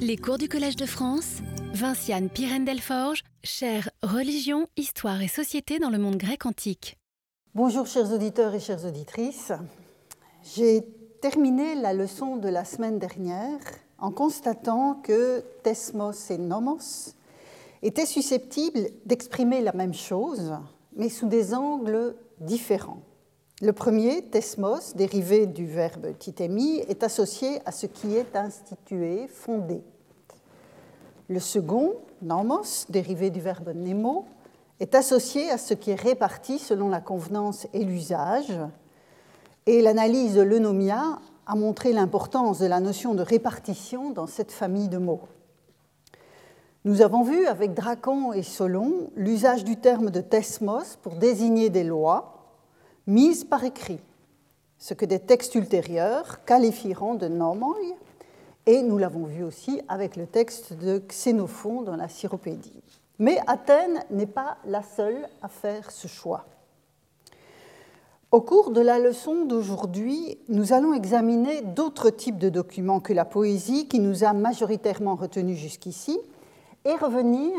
Les cours du Collège de France, Vinciane Pirène-Delforge, chère Religion, Histoire et Société dans le monde grec antique. Bonjour chers auditeurs et chères auditrices. J'ai terminé la leçon de la semaine dernière en constatant que Thesmos et Nomos étaient susceptibles d'exprimer la même chose, mais sous des angles différents. Le premier, thesmos, dérivé du verbe titemi, est associé à ce qui est institué, fondé. Le second, nomos, dérivé du verbe nemo, est associé à ce qui est réparti selon la convenance et l'usage. Et l'analyse de l'eunomia a montré l'importance de la notion de répartition dans cette famille de mots. Nous avons vu avec Dracon et Solon l'usage du terme de thesmos pour désigner des lois mises par écrit, ce que des textes ultérieurs qualifieront de nomoi, et nous l'avons vu aussi avec le texte de Xénophon dans la Syropédie. Mais Athènes n'est pas la seule à faire ce choix. Au cours de la leçon d'aujourd'hui, nous allons examiner d'autres types de documents que la poésie qui nous a majoritairement retenus jusqu'ici et revenir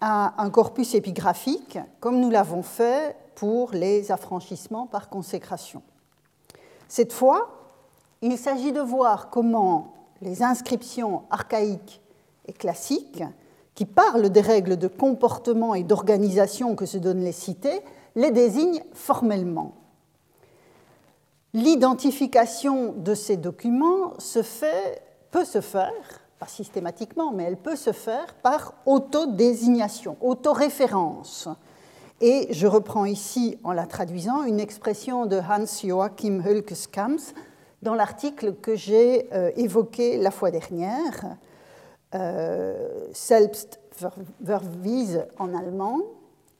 à un corpus épigraphique comme nous l'avons fait pour les affranchissements par consécration. Cette fois, il s'agit de voir comment les inscriptions archaïques et classiques, qui parlent des règles de comportement et d'organisation que se donnent les cités, les désignent formellement. L'identification de ces documents peut se faire, pas systématiquement, mais elle peut se faire par autodésignation, autoréférence. Et je reprends ici, en la traduisant, une expression de Hans-Joachim Hölkeskams dans l'article que j'ai euh, évoqué la fois dernière, euh, Selbstverwiese en allemand.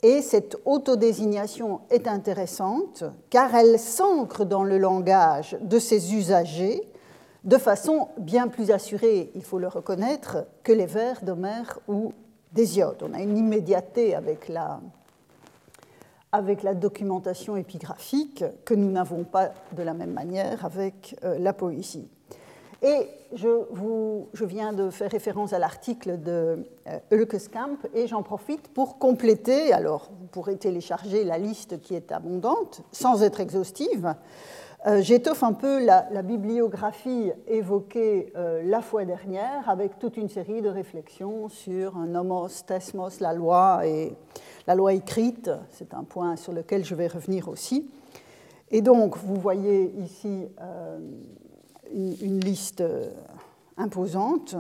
Et cette autodésignation est intéressante car elle s'ancre dans le langage de ses usagers de façon bien plus assurée, il faut le reconnaître, que les vers d'Homère ou d'Hésiode. On a une immédiateté avec la, avec la documentation épigraphique que nous n'avons pas de la même manière avec euh, la poésie. Et je, viens de faire référence à l'article de euh, et j'en profite pour compléter, alors vous pourrez télécharger la liste qui est abondante sans être exhaustive. Euh, j'étoffe un peu la, bibliographie évoquée euh, la fois dernière avec toute une série de réflexions sur un nomos, thesmos, la loi et la loi écrite, c'est un point sur lequel je vais revenir aussi. Et donc, vous voyez ici euh, une, liste euh, imposante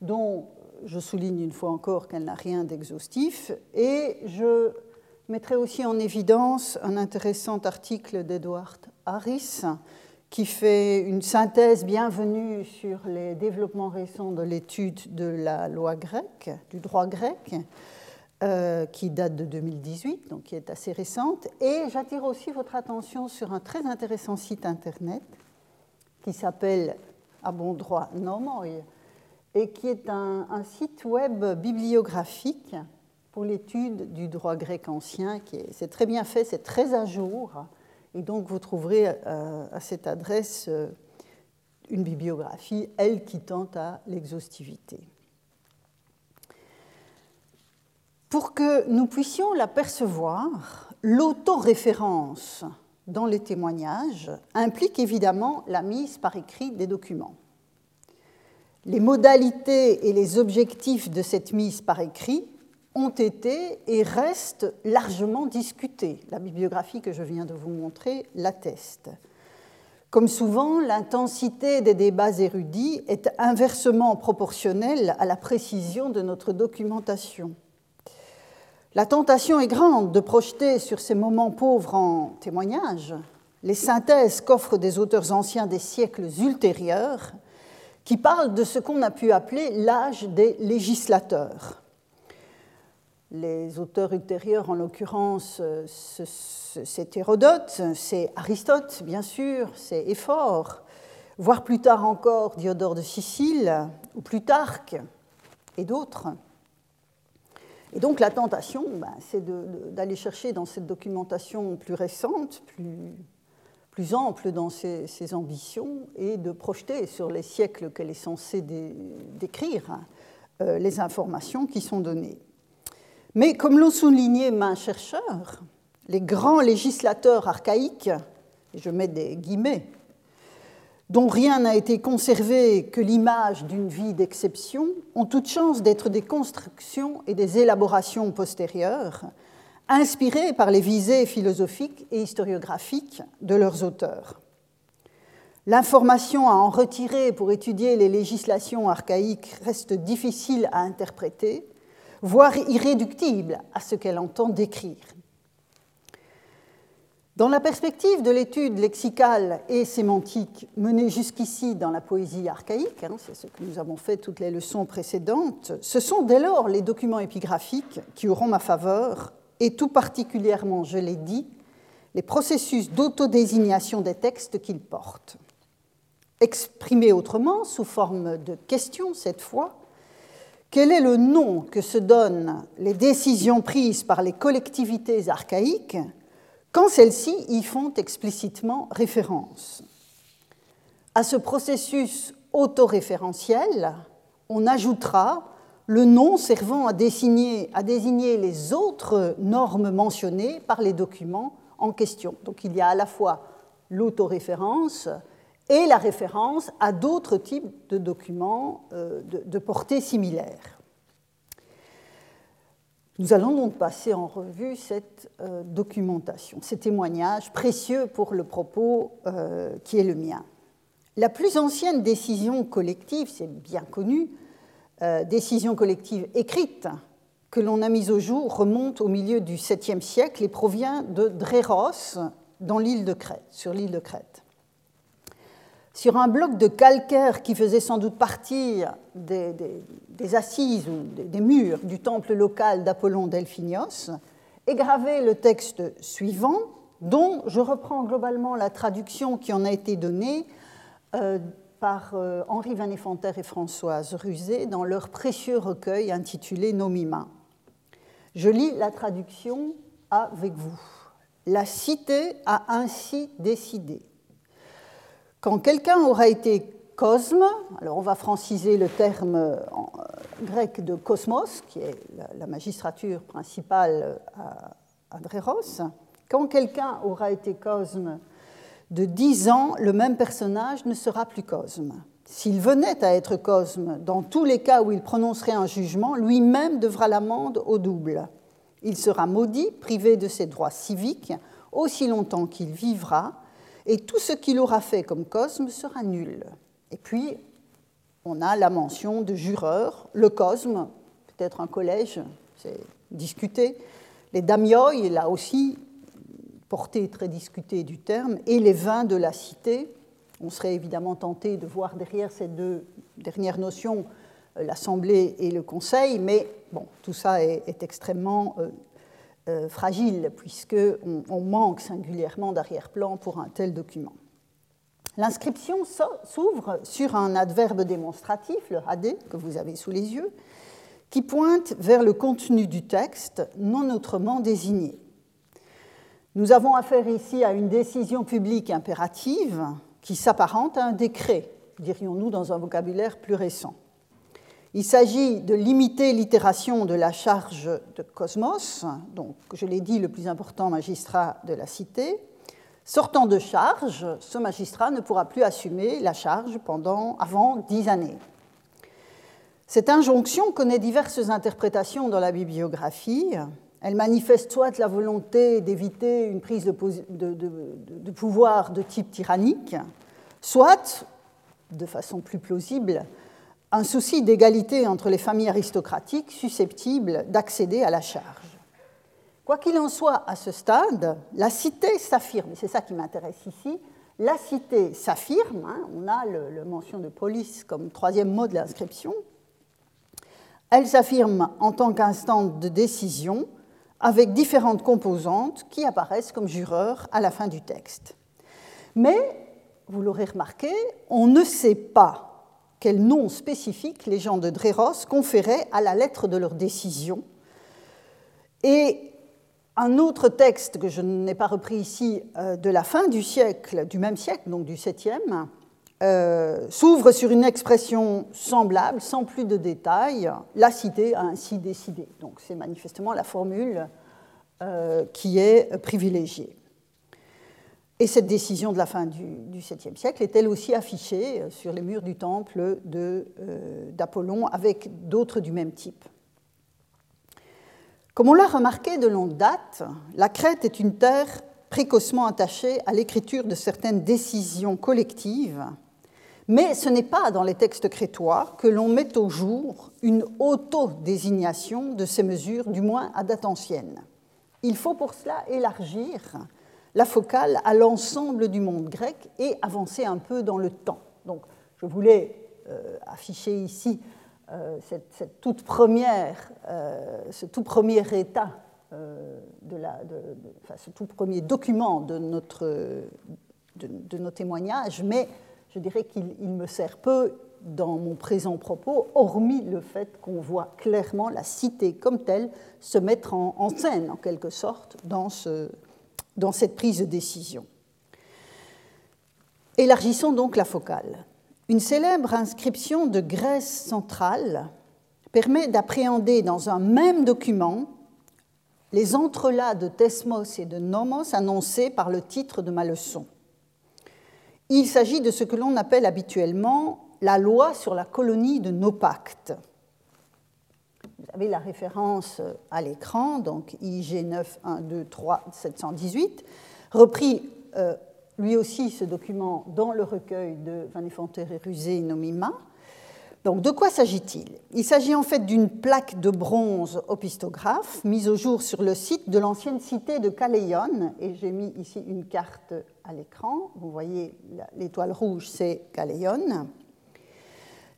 dont je souligne une fois encore qu'elle n'a rien d'exhaustif. Et je mettrai aussi en évidence un intéressant article d'Edward Harris qui fait une synthèse bienvenue sur les développements récents de l'étude de la loi grecque, du droit grec, euh, qui date de 2018, donc qui est assez récente. Et j'attire aussi votre attention sur un très intéressant site internet qui s'appelle À bon droit Nomoi et qui est un, site web bibliographique pour l'étude du droit grec ancien. C'est très bien fait, c'est très à jour. Et donc vous trouverez euh, à cette adresse euh, une bibliographie, elle qui tente à l'exhaustivité. Pour que nous puissions l'apercevoir, l'autoréférence dans les témoignages implique évidemment la mise par écrit des documents. Les modalités et les objectifs de cette mise par écrit ont été et restent largement discutés. La bibliographie que je viens de vous montrer l'atteste. Comme souvent, l'intensité des débats érudits est inversement proportionnelle à la précision de notre documentation. La tentation est grande de projeter sur ces moments pauvres en témoignages les synthèses qu'offrent des auteurs anciens des siècles ultérieurs qui parlent de ce qu'on a pu appeler l'âge des législateurs. Les auteurs ultérieurs, en l'occurrence, c'est Hérodote, c'est Aristote, bien sûr, c'est Éphore, voire plus tard encore Diodore de Sicile ou Plutarque et d'autres. Et donc la tentation, ben, c'est d'aller chercher dans cette documentation plus récente, plus, ample dans ses, ambitions et de projeter sur les siècles qu'elle est censée décrire euh, les informations qui sont données. Mais comme l'ont souligné main chercheurs, les grands législateurs archaïques, et je mets des guillemets, dont rien n'a été conservé que l'image d'une vie d'exception, ont toute chance d'être des constructions et des élaborations postérieures, inspirées par les visées philosophiques et historiographiques de leurs auteurs. L'information à en retirer pour étudier les législations archaïques reste difficile à interpréter, voire irréductible à ce qu'elle entend décrire. Dans la perspective de l'étude lexicale et sémantique menée jusqu'ici dans la poésie archaïque, hein, c'est ce que nous avons fait toutes les leçons précédentes, ce sont dès lors les documents épigraphiques qui auront ma faveur, et tout particulièrement, je l'ai dit, les processus d'autodésignation des textes qu'ils portent. Exprimé autrement, sous forme de question cette fois, quel est le nom que se donnent les décisions prises par les collectivités archaïques quand celles-ci y font explicitement référence. À ce processus autoréférentiel, on ajoutera le nom servant à désigner, les autres normes mentionnées par les documents en question. Donc il y a à la fois l'autoréférence et la référence à d'autres types de documents euh, de portée similaire. Nous allons donc passer en revue cette euh, documentation, ces témoignages précieux pour le propos euh, qui est le mien. La plus ancienne décision collective, c'est bien connu, euh, décision collective écrite que l'on a mise au jour remonte au milieu du 7e siècle et provient de Dréros dans l'île de Crète, sur l'île de Crète sur un bloc de calcaire qui faisait sans doute partie des, assises ou des, murs du temple local d'Apollon Delphinios, est gravé le texte suivant, dont je reprends globalement la traduction qui en a été donnée euh, par euh, Henri Van Effanter et Françoise Rusé dans leur précieux recueil intitulé Nomima. Je lis la traduction avec vous. La cité a ainsi décidé quand quelqu'un aura été cosme, alors on va franciser le terme euh, grec de cosmos, qui est la, magistrature principale à, Dréros, quand quelqu'un aura été cosme de 10 ans, le même personnage ne sera plus cosme. S'il venait à être cosme, dans tous les cas où il prononcerait un jugement, lui-même devra l'amende au double. Il sera maudit, privé de ses droits civiques, aussi longtemps qu'il vivra, et tout ce qu'il aura fait comme cosme sera nul. Et puis, on a la mention de jureur, le cosme, peut-être un collège, c'est discuté, les damioi, là aussi, portée très discutée du terme, et les vins de la cité. On serait évidemment tenté de voir derrière ces deux dernières notions euh, l'Assemblée et le Conseil, mais bon, tout ça est, extrêmement euh, euh, fragile, puisqu'on on manque singulièrement d'arrière-plan pour un tel document. L'inscription s'ouvre sur un adverbe démonstratif, le AD, que vous avez sous les yeux, qui pointe vers le contenu du texte non autrement désigné. Nous avons affaire ici à une décision publique impérative qui s'apparente à un décret, dirions-nous dans un vocabulaire plus récent. Il s'agit de limiter l'itération de la charge de Cosmos, donc je l'ai dit, le plus important magistrat de la cité. Sortant de charge, ce magistrat ne pourra plus assumer la charge pendant avant dix années. Cette injonction connaît diverses interprétations dans la bibliographie. Elle manifeste soit la volonté d'éviter une prise de, de, pouvoir de type tyrannique, soit, de façon plus plausible, un souci d'égalité entre les familles aristocratiques susceptibles d'accéder à la charge. Quoi qu'il en soit, à ce stade, la cité s'affirme, c'est ça qui m'intéresse ici, la cité s'affirme, hein, on a le, mention de police comme troisième mot de l'inscription, elle s'affirme en tant qu'instante de décision avec différentes composantes qui apparaissent comme jureurs à la fin du texte. Mais, vous l'aurez remarqué, on ne sait pas quel nom spécifique les gens de Dréros conféraient à la lettre de leur décision. Et un autre texte que je n'ai pas repris ici euh, de la fin du siècle, du même siècle, donc du 7e, euh, s'ouvre sur une expression semblable, sans plus de détails. La cité a ainsi décidé. Donc c'est manifestement la formule euh, qui est privilégiée. Et cette décision de la fin du, 7e siècle est elle aussi affichée sur les murs du temple d'Apollon avec d'autres du même type. Comme on l'a remarqué de longue date, la Crète est une terre précocement attachée à l'écriture de certaines décisions collectives, mais ce n'est pas dans les textes crétois que l'on met au jour une auto-désignation de ces mesures, du moins à date ancienne. Il faut pour cela élargir la focale à l'ensemble du monde grec et avancer un peu dans le temps. Donc, je voulais euh, afficher ici euh, cette, toute première, euh, ce tout premier état, de la, enfin, ce tout premier document de, notre, de, nos témoignages, mais je dirais qu'il me sert peu dans mon présent propos, hormis le fait qu'on voit clairement la cité comme telle se mettre en scène, en quelque sorte, dans, ce, dans cette prise de décision. Élargissons donc la focale. Une célèbre inscription de Grèce centrale permet d'appréhender dans un même document les entrelacs de Thesmos et de Nomos annoncés par le titre de ma leçon. Il s'agit de ce que l'on appelle habituellement la loi sur la colonie de Nopacte. Vous avez la référence à l'écran, donc IG 9 1 2 3 718, repris euh, lui aussi ce document dans le recueil de Van et Rusé Nomima. Donc, de quoi s'agit-il? Il, s'agit en fait d'une plaque de bronze opistographe mise au jour sur le site de l'ancienne cité de Caléon. Et j'ai mis ici une carte à l'écran. Vous voyez l'étoile rouge, c'est Caléon.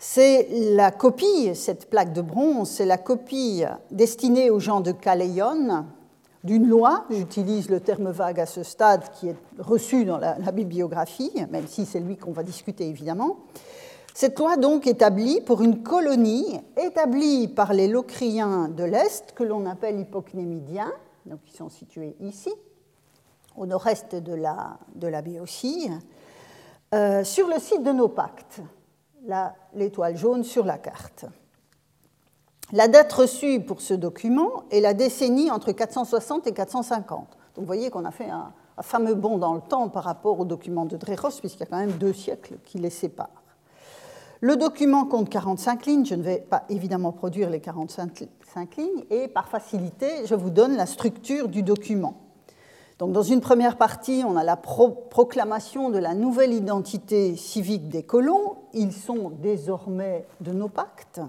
C'est la copie, cette plaque de bronze, c'est la copie destinée aux gens de Caléon, d'une loi, j'utilise le terme vague à ce stade qui est reçu dans la, bibliographie, même si c'est lui qu'on va discuter évidemment. Cette loi donc établie pour une colonie établie par les Locriens de l'Est, que l'on appelle hypocnémidiens, donc qui sont situés ici, au nord-est de la, de la Béotie, euh, sur le site de nos pactes, l'étoile jaune sur la carte. La date reçue pour ce document est la décennie entre 460 et 450. Donc vous voyez qu'on a fait un, fameux bond dans le temps par rapport au document de Dréros, puisqu'il y a quand même deux siècles qui les séparent. Le document compte 45 lignes, je ne vais pas évidemment produire les 45 lignes, et par facilité, je vous donne la structure du document. Dans une première partie, on a la proclamation de la nouvelle identité civique des colons. Ils sont désormais de nos pactes.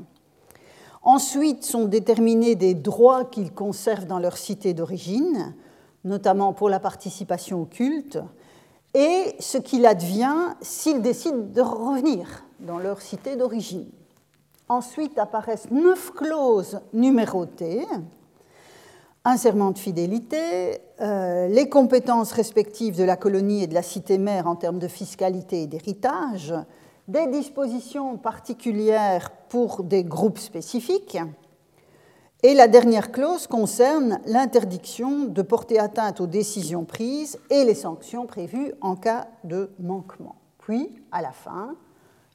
Ensuite sont déterminés des droits qu'ils conservent dans leur cité d'origine, notamment pour la participation au culte, et ce qu'il advient s'ils décident de revenir dans leur cité d'origine. Ensuite apparaissent neuf clauses numérotées, un serment de fidélité, euh, les compétences respectives de la colonie et de la cité mère en termes de fiscalité et d'héritage, des dispositions particulières pour des groupes spécifiques. Et la dernière clause concerne l'interdiction de porter atteinte aux décisions prises et les sanctions prévues en cas de manquement. Puis, à la fin,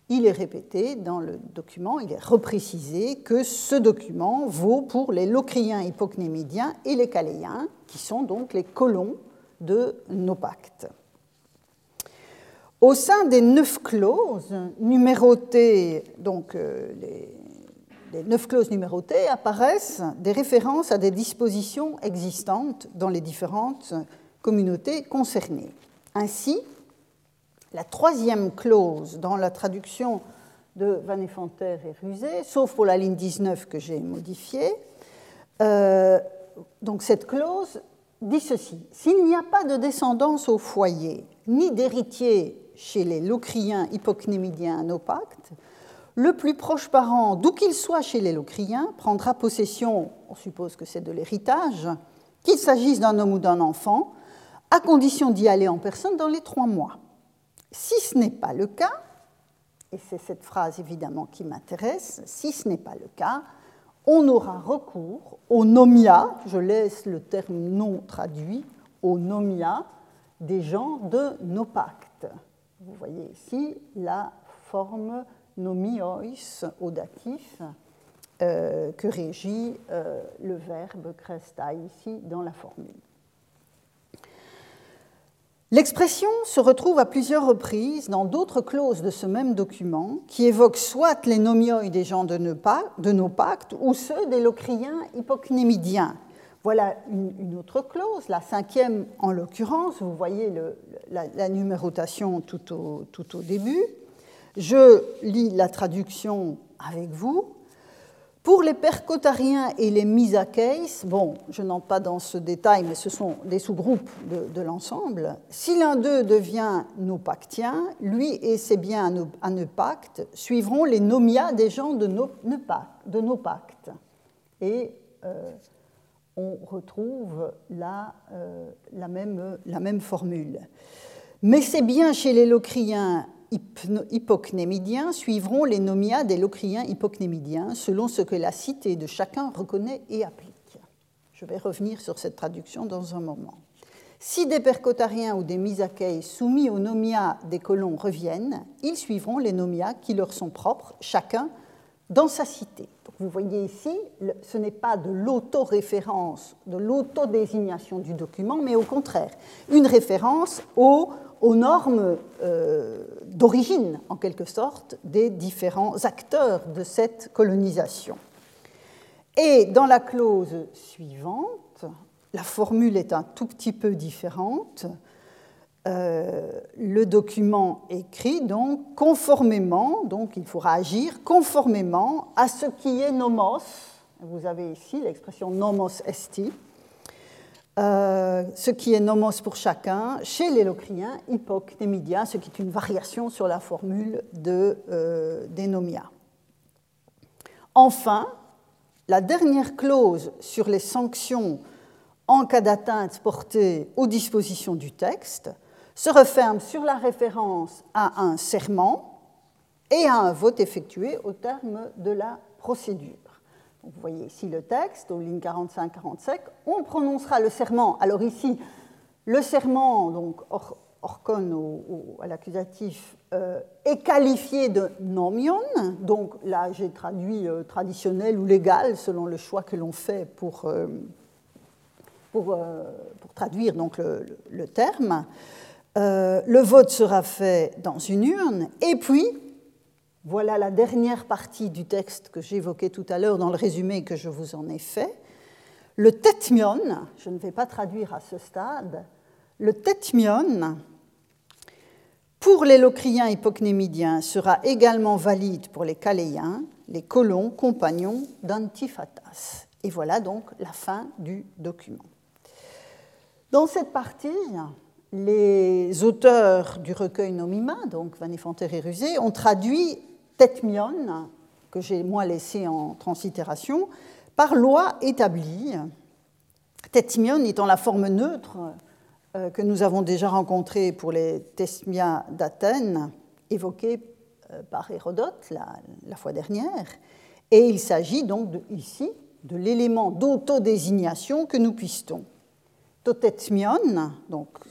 il est répété dans le document, il est reprécisé que ce document vaut pour les locriens hypocnémidiens et les caléens, qui sont donc les colons de nos pactes. Au sein des neuf clauses numérotées, donc euh, les, neuf clauses numérotées, apparaissent des références à des dispositions existantes dans les différentes communautés concernées. Ainsi, la troisième clause dans la traduction de Van Effanter et Rusé, sauf pour la ligne 19 que j'ai modifiée, euh, donc cette clause dit ceci S'il n'y a pas de descendance au foyer, ni d'héritier chez les locriens hypocnémidiens anopactes, le plus proche parent, d'où qu'il soit chez les locriens, prendra possession, on suppose que c'est de l'héritage, qu'il s'agisse d'un homme ou d'un enfant, à condition d'y aller en personne dans les trois mois. Si ce n'est pas le cas, et c'est cette phrase évidemment qui m'intéresse, si ce n'est pas le cas, on aura recours au nomia, je laisse le terme non traduit, au nomia des gens de nos pactes. Vous voyez ici la forme nomiois au datif euh, que régit euh, le verbe cresta ici dans la formule. L'expression se retrouve à plusieurs reprises dans d'autres clauses de ce même document qui évoquent soit les nomioi des gens de nos pactes ou ceux des locriens hypocnémidiens. Voilà une, autre clause, la cinquième en l'occurrence, vous voyez la, numérotation tout au début. Je lis la traduction avec vous. Pour les percotariens et les misakeis, bon, je n'entre pas dans ce détail, mais ce sont des sous-groupes de, l'ensemble. Si l'un d'eux devient nopactien, lui et ses biens à nos pactes suivront les nomias des gens de nos, de. Et euh, on retrouve euh, la, même, la même formule. Mais c'est bien chez les locriens hypocnémidiens suivront les nomia des locriens hypocnémidiens selon ce que la cité de chacun reconnaît et applique. Je vais revenir sur cette traduction dans un moment. Si des percotariens ou des misakeis soumis aux nomia des colons reviennent, ils suivront les nomia qui leur sont propres, chacun dans sa cité. vous voyez ici, ce n'est pas de l'autoréférence, de l'autodésignation du document, mais au contraire, une référence au aux normes euh, d'origine, en quelque sorte, des différents acteurs de cette colonisation. Et dans la clause suivante, la formule est un tout petit peu différente. Euh, le document écrit donc conformément, donc il faudra agir conformément à ce qui est nomos. Vous avez ici l'expression nomos esti, euh, ce qui est nomos pour chacun, chez les locriens, hypoc némidia, ce qui est une variation sur la formule de, euh, des. Enfin, la dernière clause sur les sanctions en cas d'atteinte portée aux dispositions du texte se referme sur la référence à un serment et à un vote effectué au terme de la procédure. Vous voyez ici le texte, aux lignes 45-47. On prononcera le serment. Alors ici, le serment, donc orcon à l'accusatif, euh, est qualifié de nomion. Donc là, j'ai traduit euh, traditionnel ou légal selon le choix que l'on fait pour, euh, pour, traduire donc le terme. le vote sera fait dans une urne. Et puis, voilà la dernière partie du texte que j'évoquais tout à l'heure dans le résumé que je vous en ai fait. Le tetmion, je ne vais pas traduire à ce stade, le tetmion, pour les locriens hypocnémidiens, sera également valide pour les caléens, les colons, compagnons d'Antifatas. Et voilà donc la fin du document. Dans cette partie, les auteurs du recueil Nomima, donc Van et Rusé, ont traduit Tetmion, que j'ai moi laissé en translittération, par loi établie, Tetmion étant la forme neutre euh, que nous avons déjà rencontrée pour les Tesmia d'Athènes, évoquée euh, par Hérodote la, fois dernière, et il s'agit donc ici de l'élément d'autodésignation que nous puistons. Totetmion,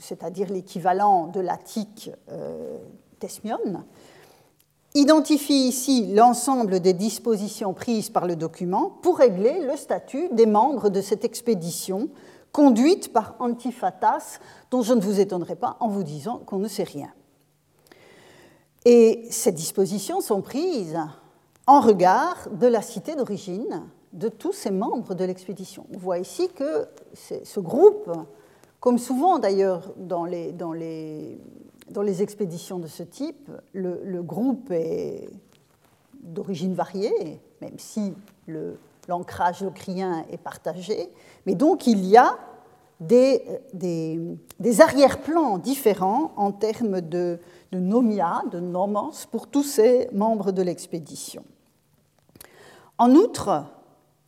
c'est-à-dire l'équivalent de l'attique euh, tesmion, identifie ici l'ensemble des dispositions prises par le document pour régler le statut des membres de cette expédition conduite par Antiphatas, dont je ne vous étonnerai pas en vous disant qu'on ne sait rien. Et ces dispositions sont prises en regard de la cité d'origine de tous ces membres de l'expédition. On voit ici que ce groupe, comme souvent d'ailleurs dans les, dans les dans les expéditions de ce type, le, groupe est d'origine variée, même si l'ancrage locrien est partagé. Mais donc il y a des, arrière-plans différents en termes de, nomia, de nomos, pour tous ces membres de l'expédition. En outre,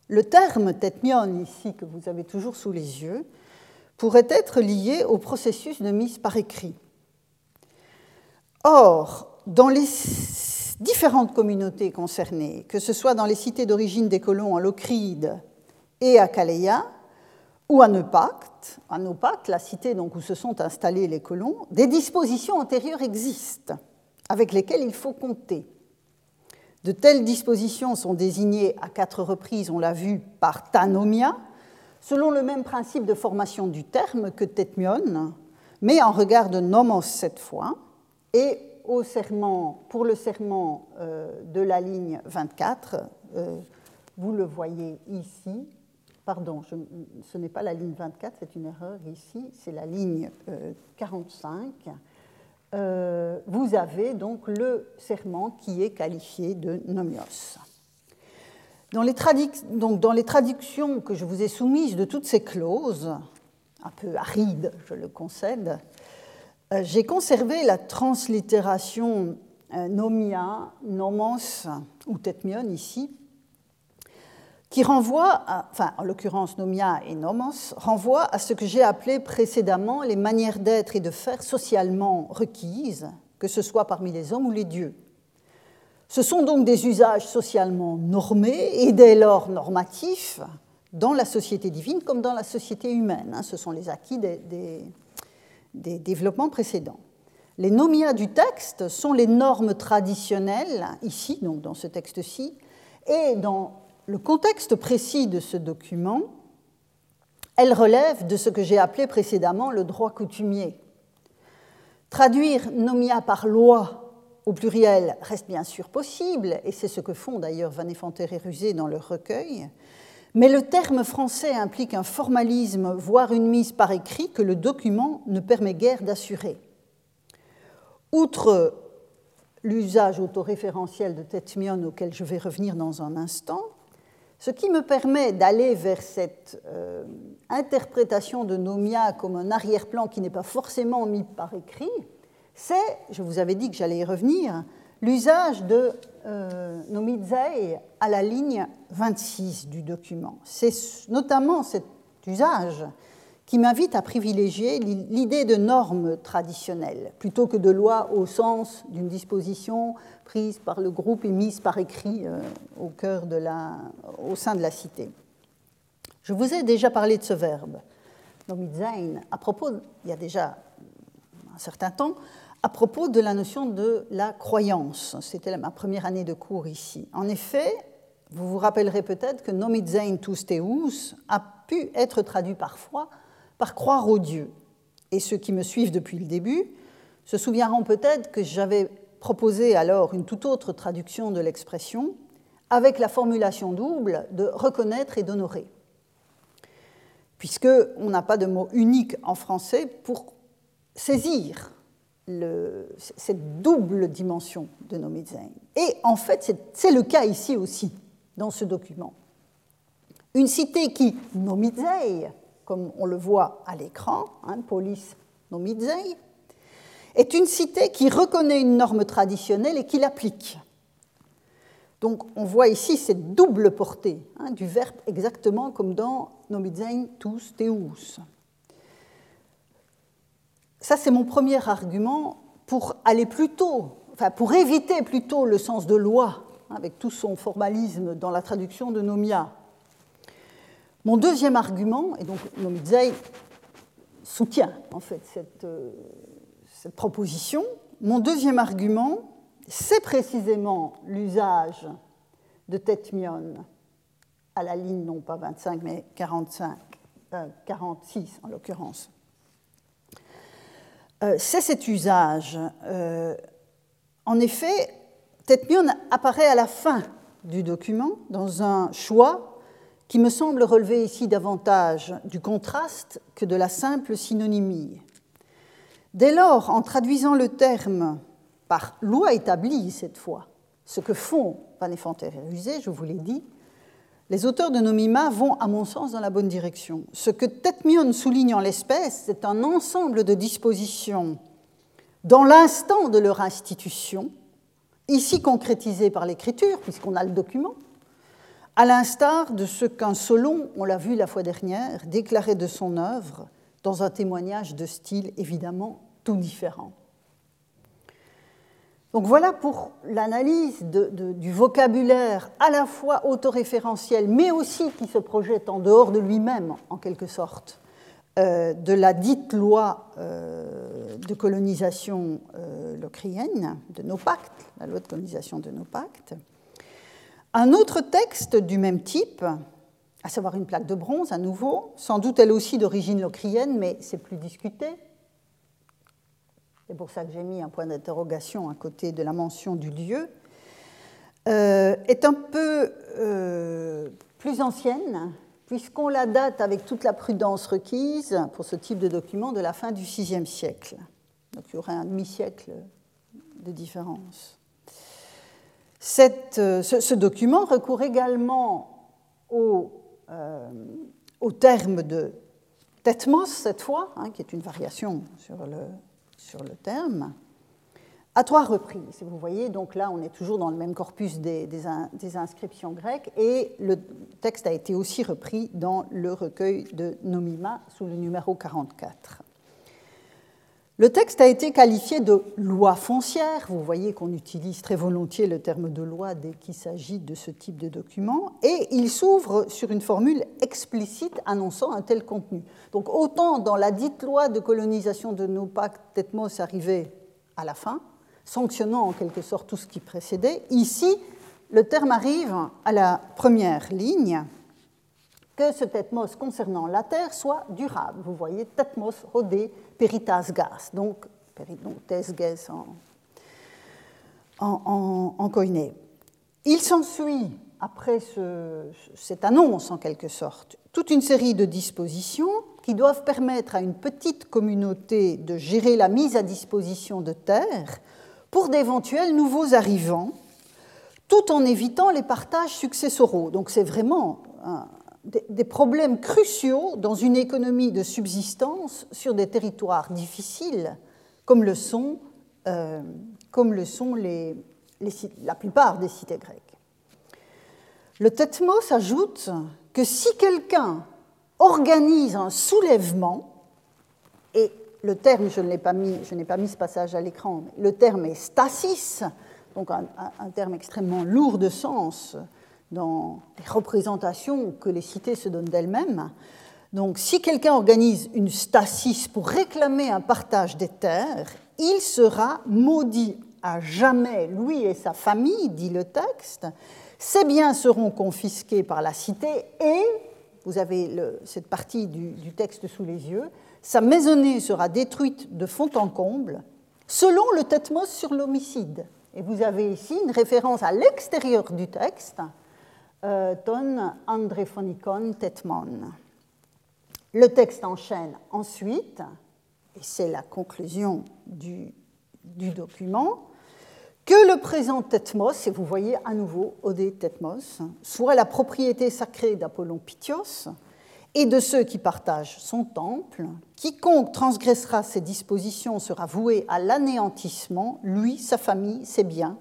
le terme tetmion, ici, que vous avez toujours sous les yeux, pourrait être lié au processus de mise par écrit. Or, dans les différentes communautés concernées, que ce soit dans les cités d'origine des colons en Locride et à Caléa, ou à Neupact, à la cité donc où se sont installés les colons, des dispositions antérieures existent avec lesquelles il faut compter. De telles dispositions sont désignées à quatre reprises, on l'a vu, par tanomia, selon le même principe de formation du terme que tetmion, mais en regard de nomos cette fois, et au serment, pour le serment euh, de la ligne 24, euh, vous le voyez ici, pardon, ce n'est pas la ligne 24, c'est une erreur ici, c'est la ligne 45. Euh, vous avez donc le serment qui est qualifié de nomios. Dans les, donc dans les traductions que je vous ai soumises de toutes ces clauses, un peu arides, je le concède, j'ai conservé la translittération euh, nomia, nomos ou tetmion ici, qui renvoie, enfin en l'occurrence nomia et nomos, renvoie à ce que j'ai appelé précédemment les manières d'être et de faire socialement requises, que ce soit parmi les hommes ou les dieux. Ce sont donc des usages socialement normés et dès lors normatifs dans la société divine comme dans la société humaine. Hein. Ce sont les acquis des développements précédents. Les nomia du texte sont les normes traditionnelles, ici, donc dans ce texte-ci, et dans le contexte précis de ce document, elle relève de ce que j'ai appelé précédemment le droit coutumier. Traduire nomia par loi au pluriel reste bien sûr possible, et c'est ce que font d'ailleurs Van Effanter et Rusé dans leur recueil, mais le terme français implique un formalisme, voire une mise par écrit que le document ne permet guère d'assurer. Outre l'usage autoréférentiel de Tetmion auquel je vais revenir dans un instant, ce qui me permet d'aller vers cette euh, interprétation de Nomia comme un arrière-plan qui n'est pas forcément mis par écrit, c'est, je vous avais dit que j'allais y revenir, l'usage de euh, Nomizei à la ligne 26 du document. C'est notamment cet usage qui m'invite à privilégier l'idée de normes traditionnelles plutôt que de loi au sens d'une disposition prise par le groupe et mise par écrit euh, au, cœur de la, au sein de la cité. Je vous ai déjà parlé de ce verbe, nomitzain, à propos, il y a déjà un certain temps, à propos de la notion de la croyance. C'était ma première année de cours ici. En effet, vous vous rappellerez peut-être que nomitzain tous teus a pu être traduit parfois par croire au Dieu. Et ceux qui me suivent depuis le début se souviendront peut-être que j'avais proposé alors une toute autre traduction de l'expression avec la formulation double de reconnaître et d'honorer. Puisqu'on n'a pas de mot unique en français pour saisir cette double dimension de nomézain. Et en fait, c'est le cas ici aussi, dans ce document. Une cité qui, nomizei, comme on le voit à l'écran, hein, Polis Nomizei, est une cité qui reconnaît une norme traditionnelle et qui l'applique. Donc on voit ici cette double portée hein, du verbe exactement comme dans Nomizei tous teus. Ça, c'est mon premier argument pour aller plutôt, enfin pour éviter plutôt le sens de loi, hein, avec tout son formalisme dans la traduction de nomia, mon deuxième argument, et donc Nomidzei soutient en fait euh, cette, proposition, mon deuxième argument, c'est précisément l'usage de Tetmion à la ligne non pas 25 mais 45, 46 euh, en l'occurrence. Euh, c'est cet usage. en effet, Tetmion apparaît à la fin du document dans un choix qui me semble relever ici davantage du contraste que de la simple synonymie. Dès lors, en traduisant le terme par loi établie cette fois, ce que font Van et Rusé, je vous l'ai dit, les auteurs de Nomima vont, à mon sens, dans la bonne direction. Ce que Tetmion souligne en l'espèce, c'est un ensemble de dispositions dans l'instant de leur institution, ici concrétisées par l'écriture, puisqu'on a le document, à l'instar de ce qu'un Solon, on l'a vu la fois dernière, déclarait de son œuvre dans un témoignage de style évidemment tout différent. Donc voilà pour l'analyse du vocabulaire à la fois autoréférentiel, mais aussi qui se projette en dehors de lui-même, en quelque sorte, euh, de la dite loi euh, de colonisation euh, locrienne, de nos pactes, la loi de colonisation de nos pactes. Un autre texte du même type, à savoir une plaque de bronze à nouveau, sans doute elle aussi d'origine locrienne, mais c'est plus discuté, c'est pour ça que j'ai mis un point d'interrogation à côté de la mention du lieu, euh, est un peu euh, plus ancienne, puisqu'on la date avec toute la prudence requise pour ce type de document de la fin du VIe siècle. Donc il y aurait un demi-siècle de différence. Euh, ce, document recourt également au, au terme de tetmos, cette fois, hein, qui est une variation sur le, sur le terme, à trois reprises. Vous voyez, donc là, on est toujours dans le même corpus des, inscriptions grecques, et le texte a été aussi repris dans le recueil de Nomima sous le numéro 44. Le texte a été qualifié de loi foncière. Vous voyez qu'on utilise très volontiers le terme de loi dès qu'il s'agit de ce type de document. Et il s'ouvre sur une formule explicite annonçant un tel contenu. Donc autant dans la dite loi de colonisation de nos pactes, Tetmos arrivait à la fin, sanctionnant en quelque sorte tout ce qui précédait, ici, le terme arrive à la première ligne que ce tetmos concernant la Terre soit durable. Vous voyez, tetmos rodé peritas gas, donc gas en, en, en. Il s'ensuit, après cette annonce en quelque sorte, toute une série de dispositions qui doivent permettre à une petite communauté de gérer la mise à disposition de terre pour d'éventuels nouveaux arrivants, tout en évitant les partages successoraux. Donc c'est vraiment un, des problèmes cruciaux dans une économie de subsistance sur des territoires difficiles, comme le sont, euh, comme le sont la plupart des cités grecques. Le Tetmos ajoute que si quelqu'un organise un soulèvement, et le terme, je n'ai pas, mis, pas mis ce passage à l'écran, le terme est stasis, donc un terme extrêmement lourd de sens, dans les représentations que les cités se donnent d'elles-mêmes. Donc, si quelqu'un organise une stasis pour réclamer un partage des terres, il sera maudit à jamais, lui et sa famille, dit le texte. Ses biens seront confisqués par la cité et, vous avez cette partie du, du texte sous les yeux, sa maisonnée sera détruite de fond en comble, selon le Tetmos sur l'homicide. Et vous avez ici une référence à l'extérieur du texte euh, ton andréphonikon tetmon. Le texte enchaîne ensuite, et c'est la conclusion du, document, que le présent Tetmos, et vous voyez à nouveau Odé Tetmos, soit la propriété sacrée d'Apollon Pythios et de ceux qui partagent son temple. Quiconque transgressera ses dispositions sera voué à l'anéantissement, lui, sa famille, ses biens,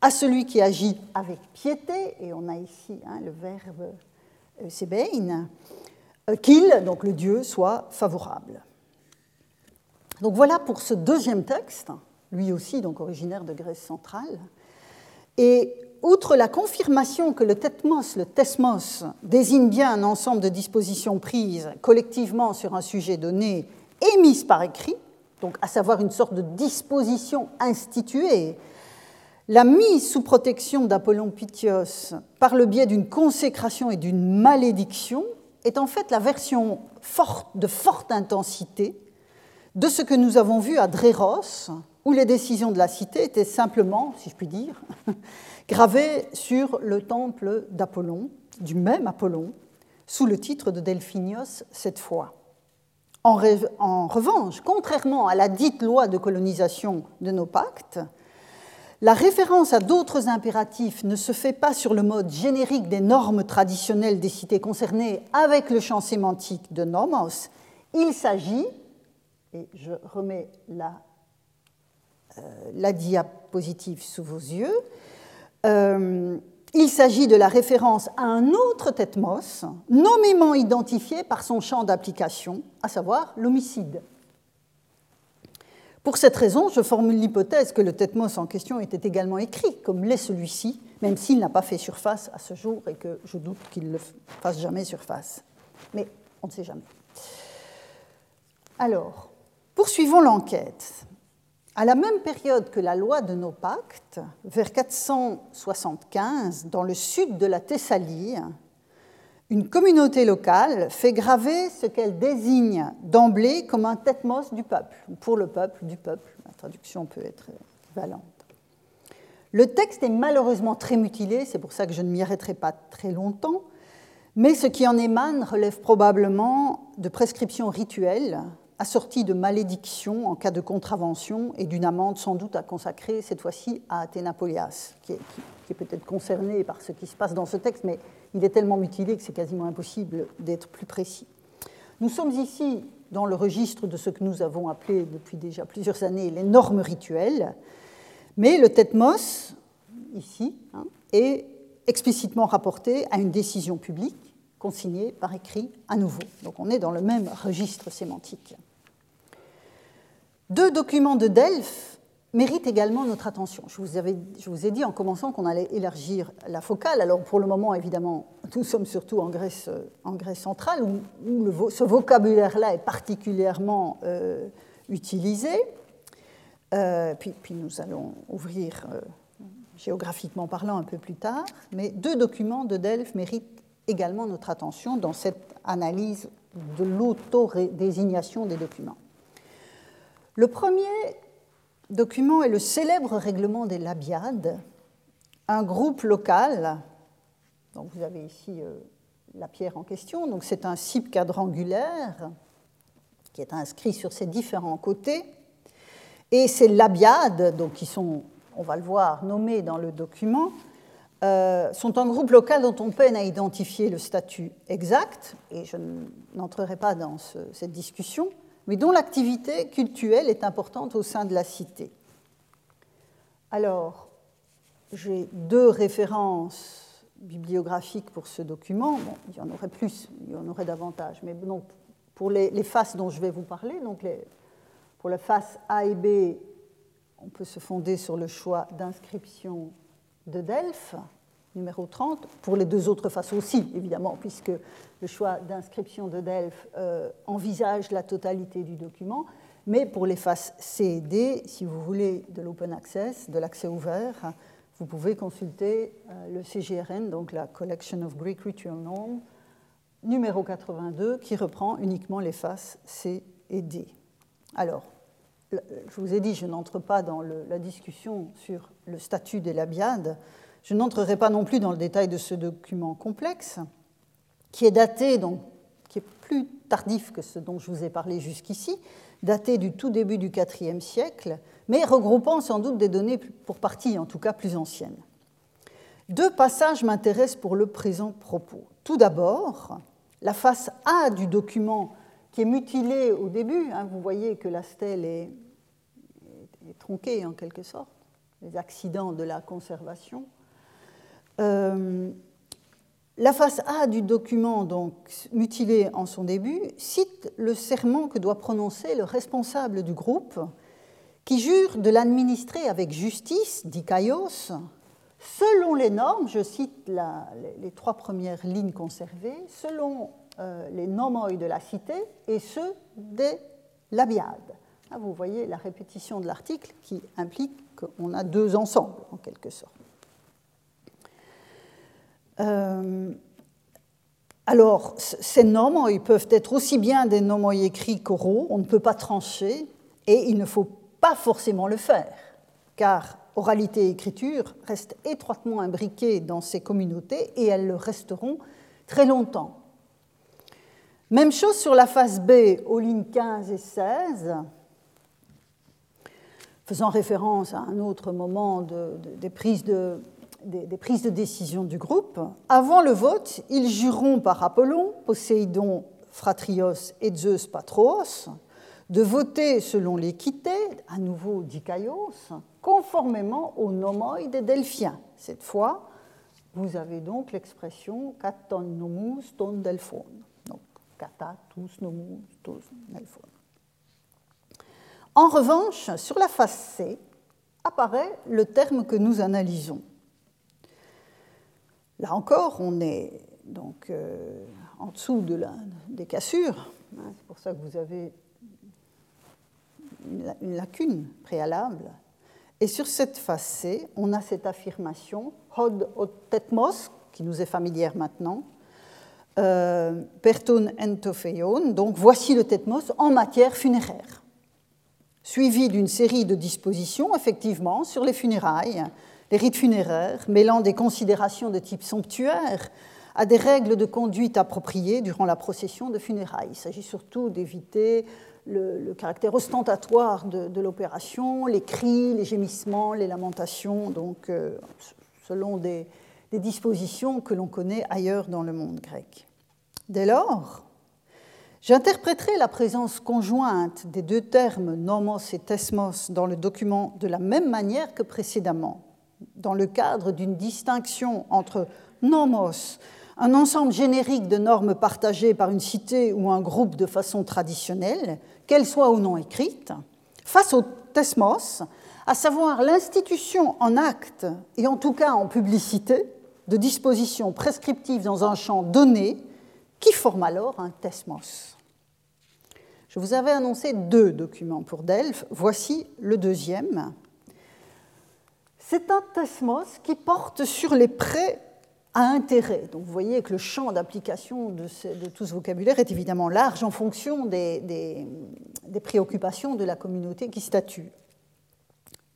à celui qui agit avec piété, et on a ici hein, le verbe euh, sebein, euh, qu'il, donc le Dieu, soit favorable. Donc voilà pour ce deuxième texte, lui aussi donc originaire de Grèce centrale. Et outre la confirmation que le tetmos, le tesmos, désigne bien un ensemble de dispositions prises collectivement sur un sujet donné et par écrit, donc à savoir une sorte de disposition instituée la mise sous protection d'Apollon Pythios par le biais d'une consécration et d'une malédiction est en fait la version forte, de forte intensité de ce que nous avons vu à Dréros, où les décisions de la cité étaient simplement, si je puis dire, gravées sur le temple d'Apollon, du même Apollon, sous le titre de Delphinios cette fois. En, en revanche, contrairement à la dite loi de colonisation de nos pactes, la référence à d'autres impératifs ne se fait pas sur le mode générique des normes traditionnelles des cités concernées avec le champ sémantique de nomos. Il s'agit, et je remets la, euh, diapositive sous vos yeux, euh, il s'agit de la référence à un autre tetmos, nommément identifié par son champ d'application, à savoir l'homicide. Pour cette raison, je formule l'hypothèse que le Tetmos en question était également écrit, comme l'est celui-ci, même s'il n'a pas fait surface à ce jour et que je doute qu'il ne fasse jamais surface. Mais on ne sait jamais. Alors, poursuivons l'enquête. À la même période que la loi de nos pactes, vers 475, dans le sud de la Thessalie, une communauté locale fait graver ce qu'elle désigne d'emblée comme un tetmos du peuple, pour le peuple, du peuple. La traduction peut être valente. Le texte est malheureusement très mutilé, c'est pour ça que je ne m'y arrêterai pas très longtemps, mais ce qui en émane relève probablement de prescriptions rituelles assorties de malédictions en cas de contravention et d'une amende sans doute à consacrer cette fois-ci à Athénapolias, qui est, qui est peut-être concerné par ce qui se passe dans ce texte, mais il est tellement mutilé que c'est quasiment impossible d'être plus précis. Nous sommes ici dans le registre de ce que nous avons appelé depuis déjà plusieurs années les normes rituelles, mais le tetmos, ici, hein, est explicitement rapporté à une décision publique consignée par écrit à nouveau. Donc on est dans le même registre sémantique. Deux documents de Delphes mérite également notre attention. Je vous, avais, je vous ai dit en commençant qu'on allait élargir la focale. Alors pour le moment, évidemment, nous sommes surtout en Grèce, en Grèce centrale, où, ce vocabulaire-là est particulièrement euh, utilisé. Euh, puis, nous allons ouvrir euh, géographiquement parlant un peu plus tard. Mais deux documents de Delphes méritent également notre attention dans cette analyse de l'auto-désignation des documents. Le premier document est le célèbre règlement des Labiades, un groupe local. Donc vous avez ici euh, la pierre en question. Donc c'est un cible quadrangulaire qui est inscrit sur ses différents côtés. Et ces labiades, donc qui sont, on va le voir, nommés dans le document, euh, sont un groupe local dont on peine à identifier le statut exact, et je n'entrerai pas dans cette discussion mais dont l'activité cultuelle est importante au sein de la cité. Alors, j'ai deux références bibliographiques pour ce document. il y en aurait plus, il y en aurait davantage, mais pour les, faces dont je vais vous parler, donc pour la face A et B, on peut se fonder sur le choix d'inscription de Delphes numéro 30, pour les deux autres faces aussi, évidemment, puisque le choix d'inscription de Delphes euh, envisage la totalité du document, mais pour les faces C et D, si vous voulez de l'open access, de l'accès ouvert, vous pouvez consulter euh, le CGRN, donc la Collection of Greek Ritual Norms, numéro 82, qui reprend uniquement les faces C et D. Alors, je vous ai dit, je n'entre pas dans la discussion sur le statut des labiades, je n'entrerai pas non plus dans le détail de ce document complexe, qui est daté, donc, qui est plus tardif que ce dont je vous ai parlé jusqu'ici, daté du tout début du IVe siècle, mais regroupant sans doute des données pour partie, en tout cas plus anciennes. Deux passages m'intéressent pour le présent propos. Tout d'abord, la face A du document qui est mutilée au début, hein, vous voyez que la stèle est, est, tronquée en quelque sorte, les accidents de la conservation, euh, la face A du document, donc mutilé en son début, cite le serment que doit prononcer le responsable du groupe, qui jure de l'administrer avec justice, dit Kaios, selon les normes, je cite les, trois premières lignes conservées, selon euh, les nomoi de la cité et ceux des labiades. Ah, vous voyez la répétition de l'article qui implique qu'on a deux ensembles, en quelque sorte. Euh, alors, ces noms, ils peuvent être aussi bien des noms écrits qu'oraux, on ne peut pas trancher, et il ne faut pas forcément le faire, car oralité et écriture restent étroitement imbriquées dans ces communautés et elles le resteront très longtemps. Même chose sur la face B aux lignes 15 et 16, faisant référence à un autre moment des prises de, des, prises de décision du groupe. Avant le vote, ils jureront par Apollon, Poséidon, Fratrios et Zeus Patros de voter selon l'équité, à nouveau Dikaios, conformément au nomoi des Delphiens. Cette fois, vous avez donc l'expression katon nomus ton delphon. Donc, kata tous nomus tous delphon. En revanche, sur la face C apparaît le terme que nous analysons. Là encore, on est donc euh, en dessous de la, des cassures. Hein, c'est pour ça que vous avez une lacune préalable. Et sur cette face C, on a cette affirmation Hod tetmos, qui nous est familière maintenant, euh, Perton donc voici le tetmos en matière funéraire, suivi d'une série de dispositions, effectivement, sur les funérailles, les rites funéraires, mêlant des considérations de type somptuaire à des règles de conduite appropriées durant la procession de funérailles. Il s'agit surtout d'éviter le, caractère ostentatoire de, l'opération, les cris, les gémissements, les lamentations, donc euh, selon des, dispositions que l'on connaît ailleurs dans le monde grec. Dès lors, j'interpréterai la présence conjointe des deux termes nomos et tesmos dans le document de la même manière que précédemment, dans le cadre d'une distinction entre nomos, un ensemble générique de normes partagées par une cité ou un groupe de façon traditionnelle, qu'elles soient ou non écrites, face au tesmos, à savoir l'institution en acte et en tout cas en publicité de dispositions prescriptives dans un champ donné qui forment alors un tesmos. Je vous avais annoncé deux documents pour Delphes, voici le deuxième. C'est un tesmos qui porte sur les prêts à intérêt. Donc vous voyez que le champ d'application de, tout ce vocabulaire est évidemment large en fonction des, préoccupations de la communauté qui statue.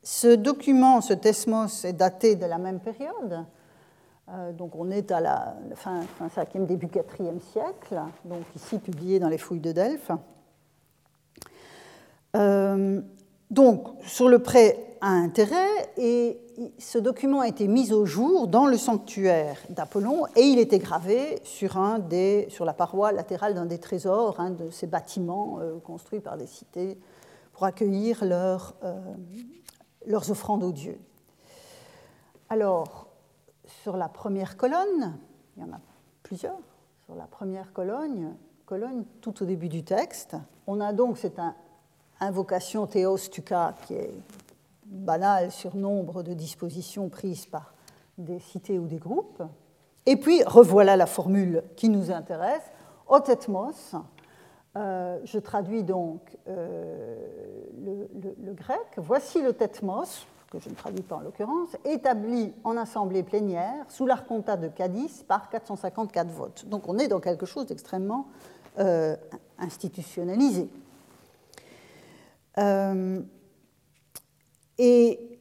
Ce document, ce Tesmos, est daté de la même période. Euh, donc on est à la fin, fin 5e, début 4e siècle, donc ici publié dans les fouilles de Delphes. Euh, donc sur le prêt à intérêt, et ce document a été mis au jour dans le sanctuaire d'Apollon et il était gravé sur, un des, sur la paroi latérale d'un des trésors, un de ces bâtiments euh, construits par des cités pour accueillir leurs, euh, leurs offrandes aux dieux. Alors, sur la première colonne, il y en a plusieurs, sur la première colonne, colonne tout au début du texte, on a donc cette invocation Théos Tuca qui est banal sur nombre de dispositions prises par des cités ou des groupes. Et puis, revoilà la formule qui nous intéresse, otetmos. Euh, je traduis donc euh, le, grec. Voici le tetmos, que je ne traduis pas en l'occurrence, établi en assemblée plénière sous l'arcontat de Cadiz par 454 votes. Donc on est dans quelque chose d'extrêmement euh, institutionnalisé. Et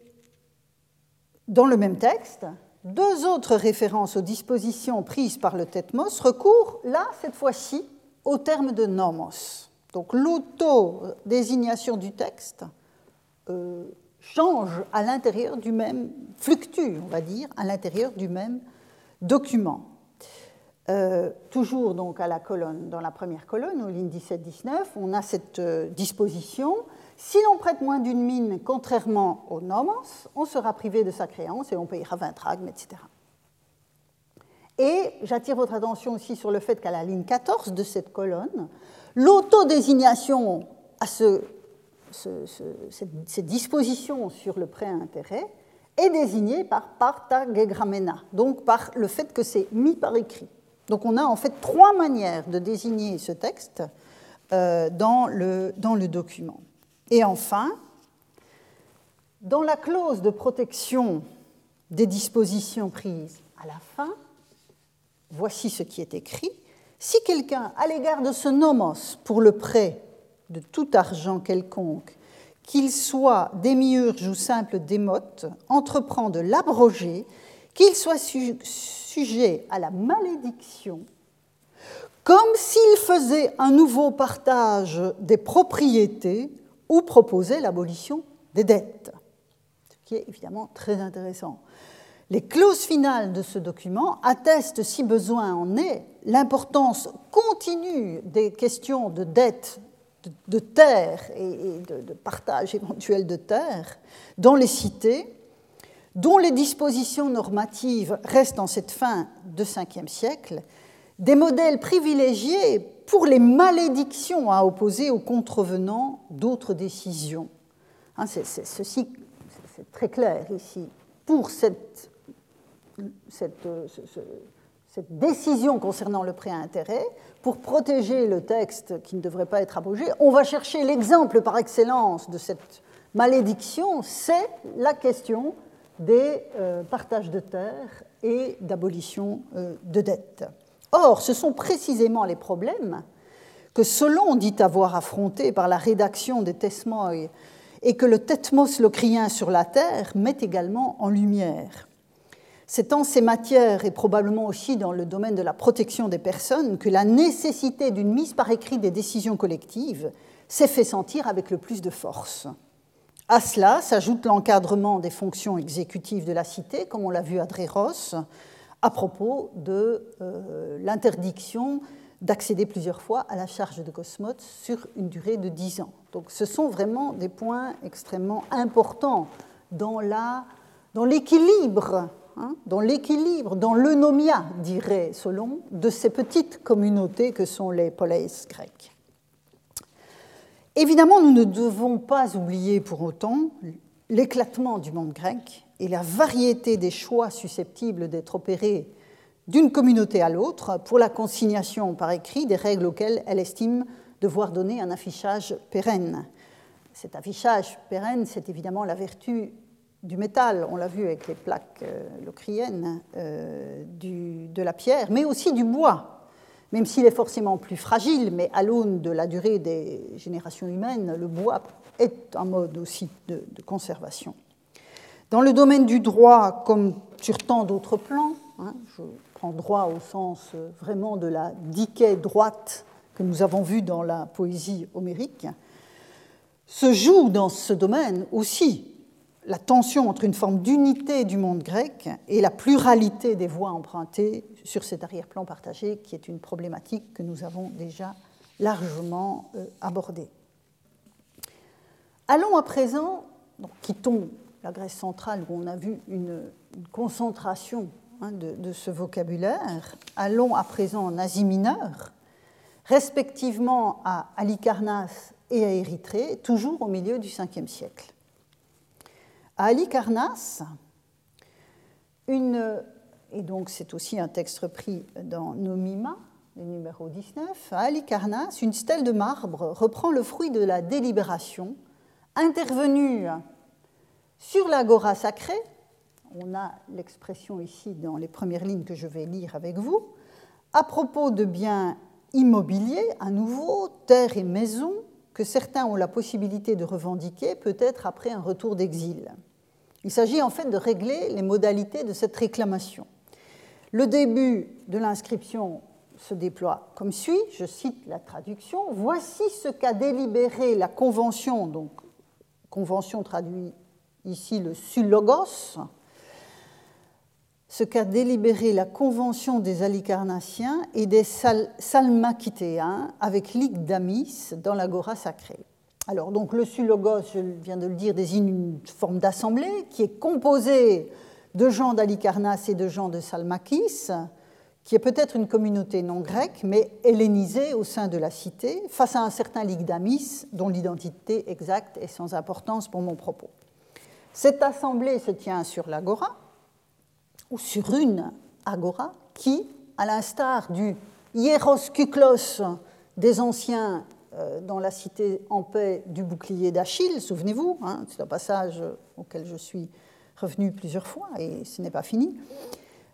dans le même texte, deux autres références aux dispositions prises par le Tetmos recourent, là, cette fois-ci, au terme de nomos. Donc l'auto-désignation du texte euh, change à l'intérieur du même, fluctue, on va dire, à l'intérieur du même document. Euh, toujours donc à la colonne, dans la première colonne, aux lignes 17-19, on a cette euh, disposition si l'on prête moins d'une mine, contrairement au nomos, on sera privé de sa créance et on payera 20 drachmes, etc. Et j'attire votre attention aussi sur le fait qu'à la ligne 14 de cette colonne, l'autodésignation à ce, cette, disposition sur le prêt à intérêt est désignée par parta gegramena, donc par le fait que c'est mis par écrit. Donc on a en fait trois manières de désigner ce texte euh, dans, dans le document. Et enfin, dans la clause de protection des dispositions prises à la fin, voici ce qui est écrit. Si quelqu'un, à l'égard de ce nomos pour le prêt de tout argent quelconque, qu'il soit démiurge ou simple démote, entreprend de l'abroger, qu'il soit sujet à la malédiction, comme s'il faisait un nouveau partage des propriétés ou proposer l'abolition des dettes, ce qui est évidemment très intéressant. Les clauses finales de ce document attestent, si besoin en est, l'importance continue des questions de dette de terre et de partage éventuel de terre dans les cités, dont les dispositions normatives restent en cette fin de Ve siècle des modèles privilégiés pour les malédictions à opposer aux contrevenants d'autres décisions. Hein, c'est, très clair ici. Pour cette, cette, cette décision concernant le prêt à intérêt, pour protéger le texte qui ne devrait pas être abrogé, on va chercher l'exemple par excellence de cette malédiction, c'est la question des euh, partages de terres et d'abolition euh, de dettes. Or, ce sont précisément les problèmes que Solon dit avoir affrontés par la rédaction des Tesmoï et que le Tetmos locrien sur la terre met également en lumière. C'est en ces matières et probablement aussi dans le domaine de la protection des personnes que la nécessité d'une mise par écrit des décisions collectives s'est fait sentir avec le plus de force. À cela s'ajoute l'encadrement des fonctions exécutives de la cité, comme on l'a vu à Dréros, à propos de euh, l'interdiction d'accéder plusieurs fois à la charge de Cosmote sur une durée de dix ans. Donc ce sont vraiment des points extrêmement importants dans l'équilibre Hein, dans l'équilibre, dans l'eunomia, dirait Solon, de ces petites communautés que sont les poleis grecs. Évidemment, nous ne devons pas oublier pour autant l'éclatement du monde grec et la variété des choix susceptibles d'être opérés d'une communauté à l'autre pour la consignation par écrit des règles auxquelles elle estime devoir donner un affichage pérenne. Cet affichage pérenne, c'est évidemment la vertu du métal, on l'a vu avec les plaques euh, locriennes, euh, de la pierre, mais aussi du bois, même s'il est forcément plus fragile, mais à l'aune de la durée des générations humaines, le bois est un mode aussi de, conservation. Dans le domaine du droit, comme sur tant d'autres plans, hein, je prends droit au sens euh, vraiment de la diquet droite que nous avons vu dans la poésie homérique, se joue dans ce domaine aussi la tension entre une forme d'unité du monde grec et la pluralité des voies empruntées sur cet arrière-plan partagé, qui est une problématique que nous avons déjà largement euh, abordée. Allons à présent, quittons la Grèce centrale où on a vu une, concentration hein, de, ce vocabulaire, allons à présent en Asie mineure, respectivement à Halicarnasse et à Érythrée, toujours au milieu du Ve siècle. À Halicarnasse, une, et donc c'est aussi un texte repris dans Nomima, le numéro 19, à Halicarnasse, une stèle de marbre reprend le fruit de la délibération intervenue sur l'agora sacrée. On a l'expression ici dans les premières lignes que je vais lire avec vous. À propos de biens immobiliers, à nouveau, terre et maison, que certains ont la possibilité de revendiquer, peut-être après un retour d'exil. Il s'agit en fait de régler les modalités de cette réclamation. Le début de l'inscription se déploie comme suit, je cite la traduction, Voici ce qu'a délibéré la Convention, donc Convention traduit ici le sulogos, ce qu'a délibéré la Convention des Alicarnassiens et des Salmachitéens avec l'Igdamis dans l'agora sacrée. Alors, donc, le sulogos, je viens de le dire, désigne une forme d'assemblée qui est composée de gens d'Alicarnasse et de gens de Salmakis, qui est peut-être une communauté non grecque, mais hellénisée au sein de la cité, face à un certain Ligdamis, dont l'identité exacte est sans importance pour mon propos. Cette assemblée se tient sur l'agora, ou sur une agora, qui, à l'instar du hieros kuklos des anciens euh, dans la cité en paix du bouclier d'Achille, souvenez-vous, hein, c'est un passage auquel je suis revenu plusieurs fois et ce n'est pas fini.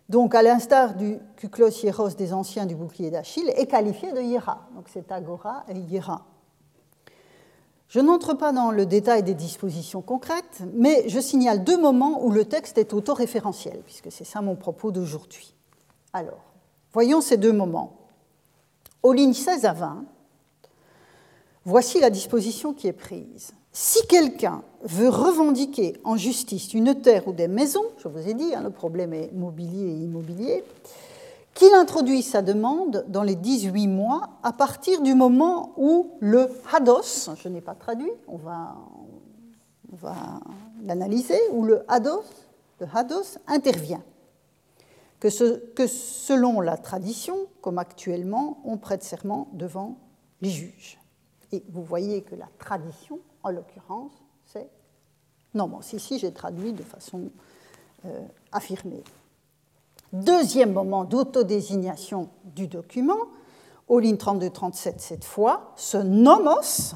Donc, à l'instar du Kuklos Hieros des anciens du bouclier d'Achille, est qualifié de Hiera. Donc, c'est Agora et Hiera. Je n'entre pas dans le détail des dispositions concrètes, mais je signale deux moments où le texte est autoréférentiel, puisque c'est ça mon propos d'aujourd'hui. Alors, voyons ces deux moments. Aux lignes 16 à 20, Voici la disposition qui est prise. Si quelqu'un veut revendiquer en justice une terre ou des maisons, je vous ai dit, hein, le problème est mobilier et immobilier, qu'il introduit sa demande dans les 18 mois à partir du moment où le hados, je n'ai pas traduit, on va, l'analyser, où le hados, le hados intervient. que, selon la tradition, comme actuellement, on prête serment devant les juges. Et vous voyez que la tradition, en l'occurrence, c'est non, bon, ici j'ai traduit de façon euh, affirmée. Deuxième moment d'autodésignation du document, aux lignes 32-37 cette fois, ce nomos,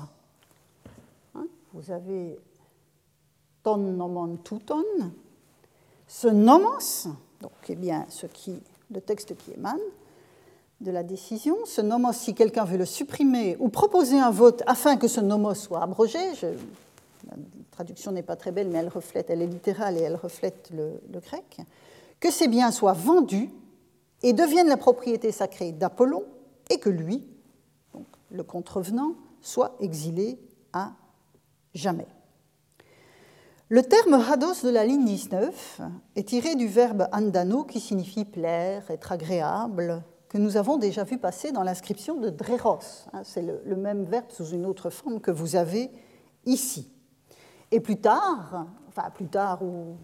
hein, vous avez ton nomon touton, ce nomos, donc eh bien ce qui, le texte qui émane de la décision, ce nomos, si quelqu'un veut le supprimer ou proposer un vote afin que ce nomos soit abrogé, la traduction n'est pas très belle, mais elle reflète, elle est littérale et elle reflète le, le grec, que ces biens soient vendus et deviennent la propriété sacrée d'Apollon et que lui, donc le contrevenant, soit exilé à jamais. Le terme hados de la ligne 19 est tiré du verbe andano qui signifie plaire, être agréable, que nous avons déjà vu passer dans l'inscription de Dreros. Hein, c'est le, même verbe sous une autre forme que vous avez ici. Et plus tard, enfin plus tard ou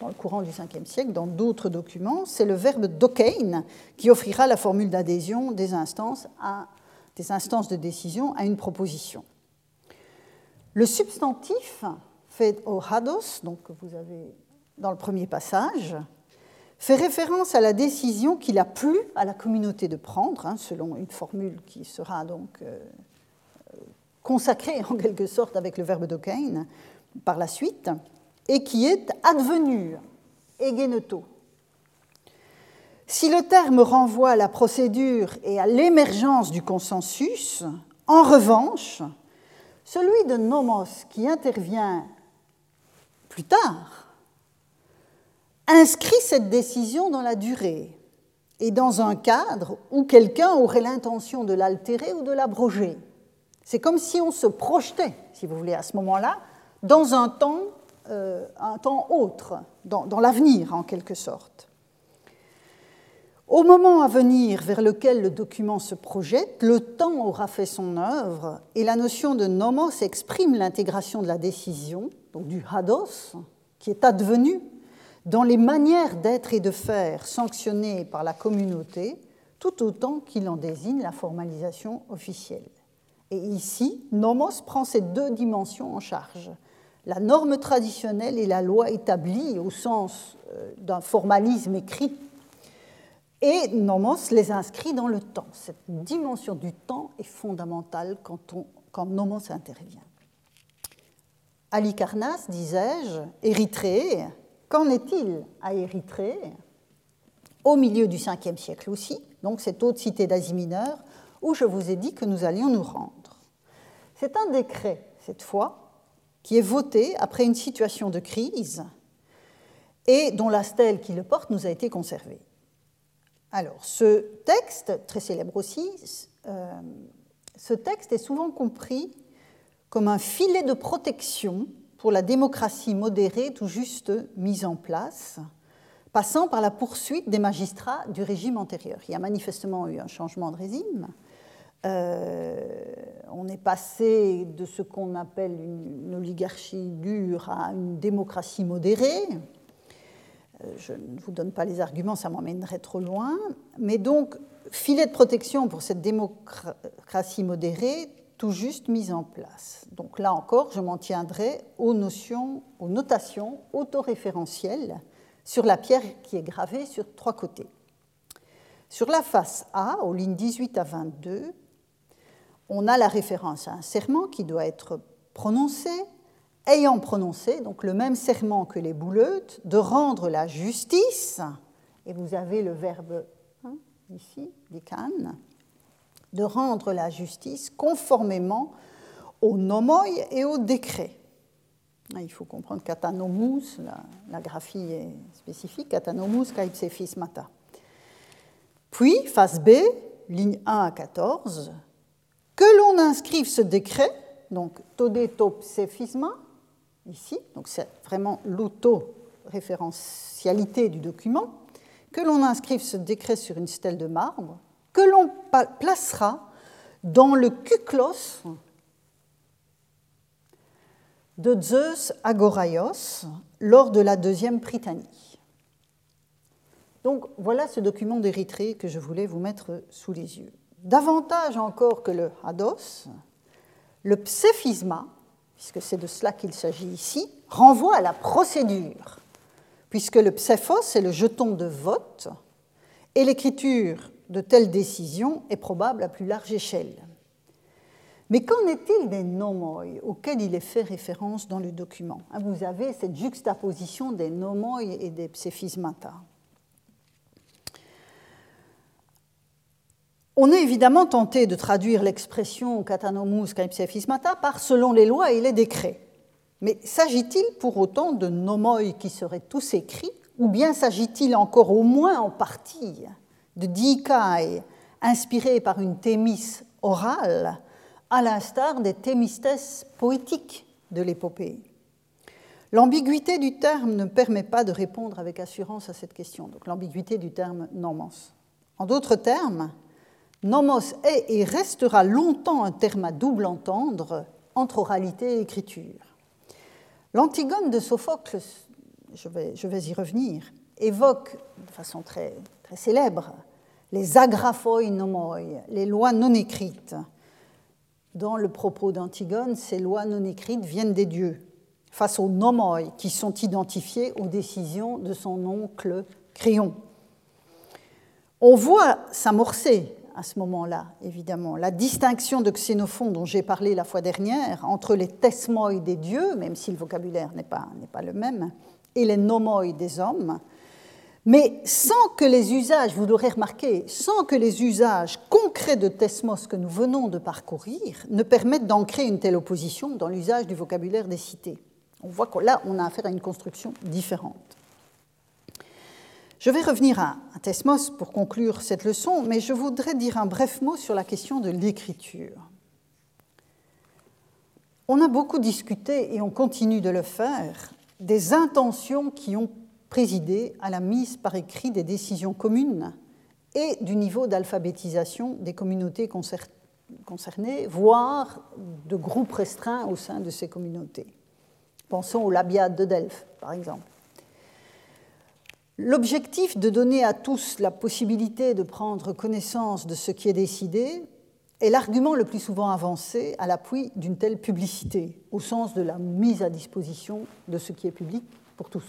dans le courant du 5e siècle, dans d'autres documents, c'est le verbe dokein qui offrira la formule d'adhésion des instances, à, des instances de décision à une proposition. Le substantif fait au hados, donc que vous avez dans le premier passage, fait référence à la décision qu'il a plu à la communauté de prendre, hein, selon une formule qui sera donc euh, consacrée en quelque sorte avec le verbe dokein par la suite et qui est advenu, egeneto. Si le terme renvoie à la procédure et à l'émergence du consensus, en revanche, celui de nomos qui intervient plus tard inscrit cette décision dans la durée et dans un cadre où quelqu'un aurait l'intention de l'altérer ou de l'abroger. C'est comme si on se projetait, si vous voulez, à ce moment-là, dans un temps euh, un temps autre, dans, dans l'avenir en quelque sorte. Au moment à venir vers lequel le document se projette, le temps aura fait son œuvre et la notion de nomos exprime l'intégration de la décision, donc du hados, qui est advenu dans les manières d'être et de faire sanctionnées par la communauté, tout autant qu'il en désigne la formalisation officielle. Et ici, nomos prend ces deux dimensions en charge la norme traditionnelle et la loi établie au sens euh, d'un formalisme écrit, et nomos les inscrit dans le temps. Cette dimension du temps est fondamentale quand, on, quand nomos intervient. Disais-je, Érythrée, qu'en est-il à Érythrée? Au milieu du 5e siècle aussi, donc cette haute cité d'Asie mineure, où je vous ai dit que nous allions nous rendre. C'est un décret, cette fois, qui est voté après une situation de crise et dont la stèle qui le porte nous a été conservée. Alors, ce texte, très célèbre aussi, euh, ce texte est souvent compris comme un filet de protection pour la démocratie modérée tout juste mise en place, passant par la poursuite des magistrats du régime antérieur. Il y a manifestement eu un changement de régime, euh, on est passé de ce qu'on appelle une, oligarchie dure à une démocratie modérée. Euh, je ne vous donne pas les arguments, ça m'emmènerait trop loin. Mais donc, filet de protection pour cette démocratie modérée, tout juste mise en place. Donc là encore, je m'en tiendrai aux notions, aux notations autoréférentielles sur la pierre qui est gravée sur trois côtés. Sur la face A, aux lignes 18 à 22, on a la référence à un serment qui doit être prononcé, ayant prononcé, donc le même serment que les bouleutes, de rendre la justice, et vous avez le verbe hein, ici, cannes, de rendre la justice conformément au nomoi et au décret. Ah, il faut comprendre qu'atanomus, la, la, graphie est spécifique, katanomus kaipsefis mata. Puis, face B, ligne 1 à 14, que l'on inscrive ce décret, donc todetopsephisma, ici, donc c'est vraiment l'auto-référentialité du document, que l'on inscrive ce décret sur une stèle de marbre, que l'on placera dans le kuklos de Zeus Agoraios lors de la deuxième Prytanie. Donc voilà ce document d'Érythrée que je voulais vous mettre sous les yeux. Davantage encore que le hados, le pséphisma, puisque c'est de cela qu'il s'agit ici, renvoie à la procédure, puisque le pséphos est le jeton de vote et l'écriture de telles décisions est probable à plus large échelle. Mais qu'en est-il des nomoi auxquels il est fait référence dans le document? Hein, Vous avez cette juxtaposition des nomoi et des pséphismata. On est évidemment tenté de traduire l'expression katanomus pséphismata par selon les lois et les décrets. Mais s'agit-il pour autant de nomoi qui seraient tous écrits, ou bien s'agit-il encore au moins en partie de dikai inspirés par une thémis orale à l'instar des thémistes poétiques de l'épopée? L'ambiguïté du terme ne permet pas de répondre avec assurance à cette question, donc l'ambiguïté du terme nomos. En d'autres termes, nomos est et restera longtemps un terme à double entendre entre oralité et écriture. L'Antigone de Sophocle, je vais, y revenir, évoque de façon très, très célèbre les agraphoi nomoi, les lois non écrites, dans le propos d'Antigone, ces lois non écrites viennent des dieux, face aux nomoi qui sont identifiés aux décisions de son oncle Créon. On voit s'amorcer à ce moment-là, évidemment, la distinction de Xénophon dont j'ai parlé la fois dernière entre les tesmoi des dieux, même si le vocabulaire n'est pas, pas le même, et les nomoi des hommes, mais sans que les usages, vous l'aurez remarqué, sans que les usages concrets de Tesmos que nous venons de parcourir ne permettent d'ancrer une telle opposition dans l'usage du vocabulaire des cités. On voit que là, on a affaire à une construction différente. Je vais revenir à, Tesmos pour conclure cette leçon, mais je voudrais dire un bref mot sur la question de l'écriture. On a beaucoup discuté, et on continue de le faire, des intentions qui ont présider à la mise par écrit des décisions communes et du niveau d'alphabétisation des communautés concernées, voire de groupes restreints au sein de ces communautés. Pensons au labiade de Delphes, par exemple. L'objectif de donner à tous la possibilité de prendre connaissance de ce qui est décidé est l'argument le plus souvent avancé à l'appui d'une telle publicité, au sens de la mise à disposition de ce qui est public pour tous.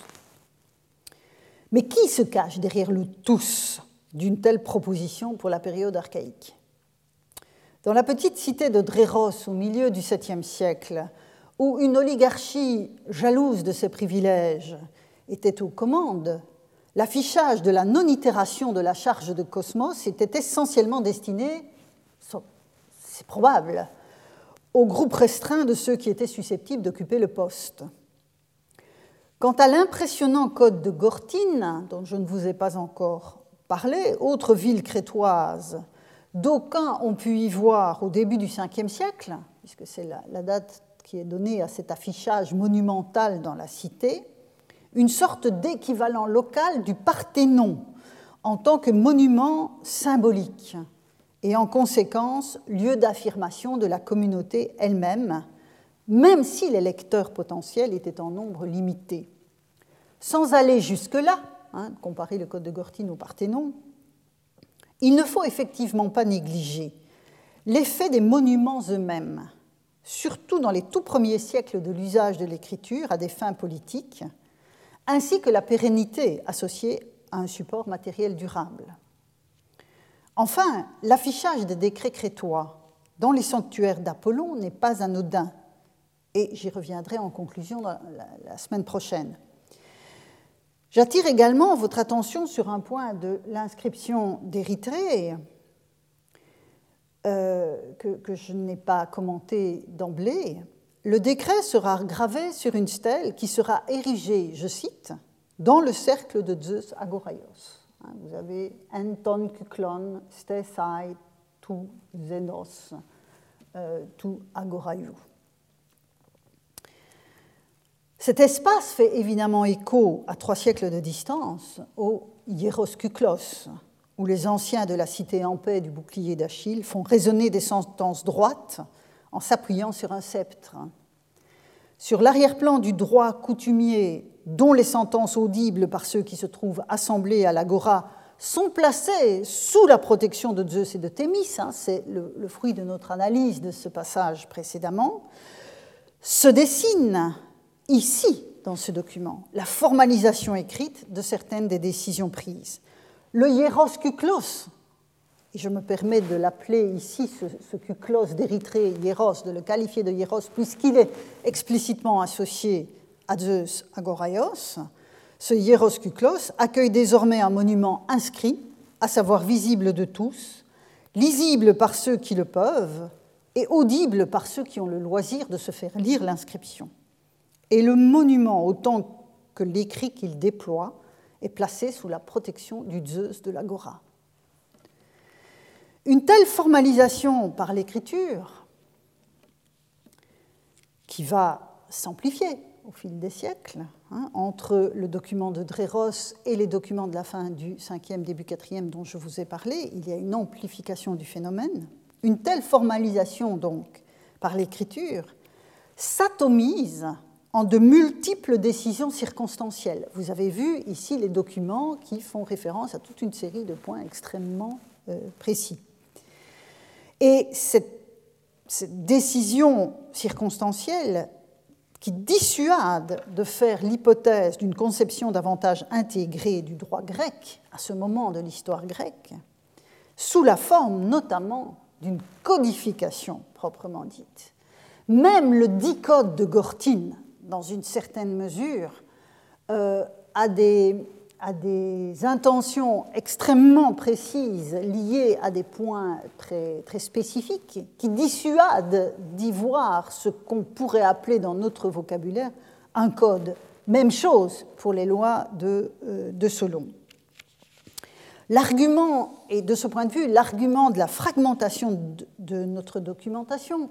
Mais qui se cache derrière le tous d'une telle proposition pour la période archaïque? Dans la petite cité de Dréros au milieu du 7e siècle, où une oligarchie jalouse de ses privilèges était aux commandes, l'affichage de la non-itération de la charge de Cosmos était essentiellement destiné, c'est probable, au groupe restreint de ceux qui étaient susceptibles d'occuper le poste. Quant à l'impressionnant code de Gortine, dont je ne vous ai pas encore parlé, autre ville crétoise, d'aucuns ont pu y voir au début du Ve siècle, puisque c'est la, date qui est donnée à cet affichage monumental dans la cité, une sorte d'équivalent local du Parthénon en tant que monument symbolique et en conséquence lieu d'affirmation de la communauté elle-même, même si les lecteurs potentiels étaient en nombre limité. Sans aller jusque-là, hein, comparer le code de Gortine au Parthénon, il ne faut effectivement pas négliger l'effet des monuments eux-mêmes, surtout dans les tout premiers siècles de l'usage de l'écriture à des fins politiques, ainsi que la pérennité associée à un support matériel durable. Enfin, l'affichage des décrets crétois dans les sanctuaires d'Apollon n'est pas anodin et j'y reviendrai en conclusion la, semaine prochaine. J'attire également votre attention sur un point de l'inscription d'Érythrée euh, que, que, je n'ai pas commenté d'emblée. Le décret sera gravé sur une stèle qui sera érigée, je cite, dans le cercle de Zeus Agoraios. Hein, vous avez Anton Kuklon, Stesai, tu Zenos, euh, tu Agoraiou. Cet espace fait évidemment écho à trois siècles de distance au Hieroskuklos, où les anciens de la cité en paix du bouclier d'Achille font résonner des sentences droites en s'appuyant sur un sceptre. Sur l'arrière-plan du droit coutumier dont les sentences audibles par ceux qui se trouvent assemblés à l'agora sont placées sous la protection de Zeus et de Thémis, hein, c'est le, fruit de notre analyse de ce passage précédemment, se dessine ici, dans ce document, la formalisation écrite de certaines des décisions prises. Le hieros kuklos, et je me permets de l'appeler ici ce, ce kuklos d'Érythrée, hieros, de le qualifier de hieros, puisqu'il est explicitement associé à Zeus Agoraios, ce hieros kuklos accueille désormais un monument inscrit, à savoir visible de tous, lisible par ceux qui le peuvent et audible par ceux qui ont le loisir de se faire lire l'inscription. Et le monument, autant que l'écrit qu'il déploie, est placé sous la protection du Zeus de l'Agora. Une telle formalisation par l'écriture, qui va s'amplifier au fil des siècles, hein, entre le document de Dréros et les documents de la fin du 5e, début 4e dont je vous ai parlé, il y a une amplification du phénomène. Une telle formalisation, donc, par l'écriture, s'atomise en de multiples décisions circonstancielles. Vous avez vu ici les documents qui font référence à toute une série de points extrêmement euh, précis. Et cette, décision circonstancielle qui dissuade de faire l'hypothèse d'une conception davantage intégrée du droit grec à ce moment de l'histoire grecque, sous la forme notamment d'une codification proprement dite. Même le dicode de Gortine, dans une certaine mesure, euh, a, des, a, des, intentions extrêmement précises liées à des points très, spécifiques qui dissuadent d'y voir ce qu'on pourrait appeler dans notre vocabulaire un code. Même chose pour les lois de, euh, Solon. L'argument, et de ce point de vue, l'argument de la fragmentation de notre documentation,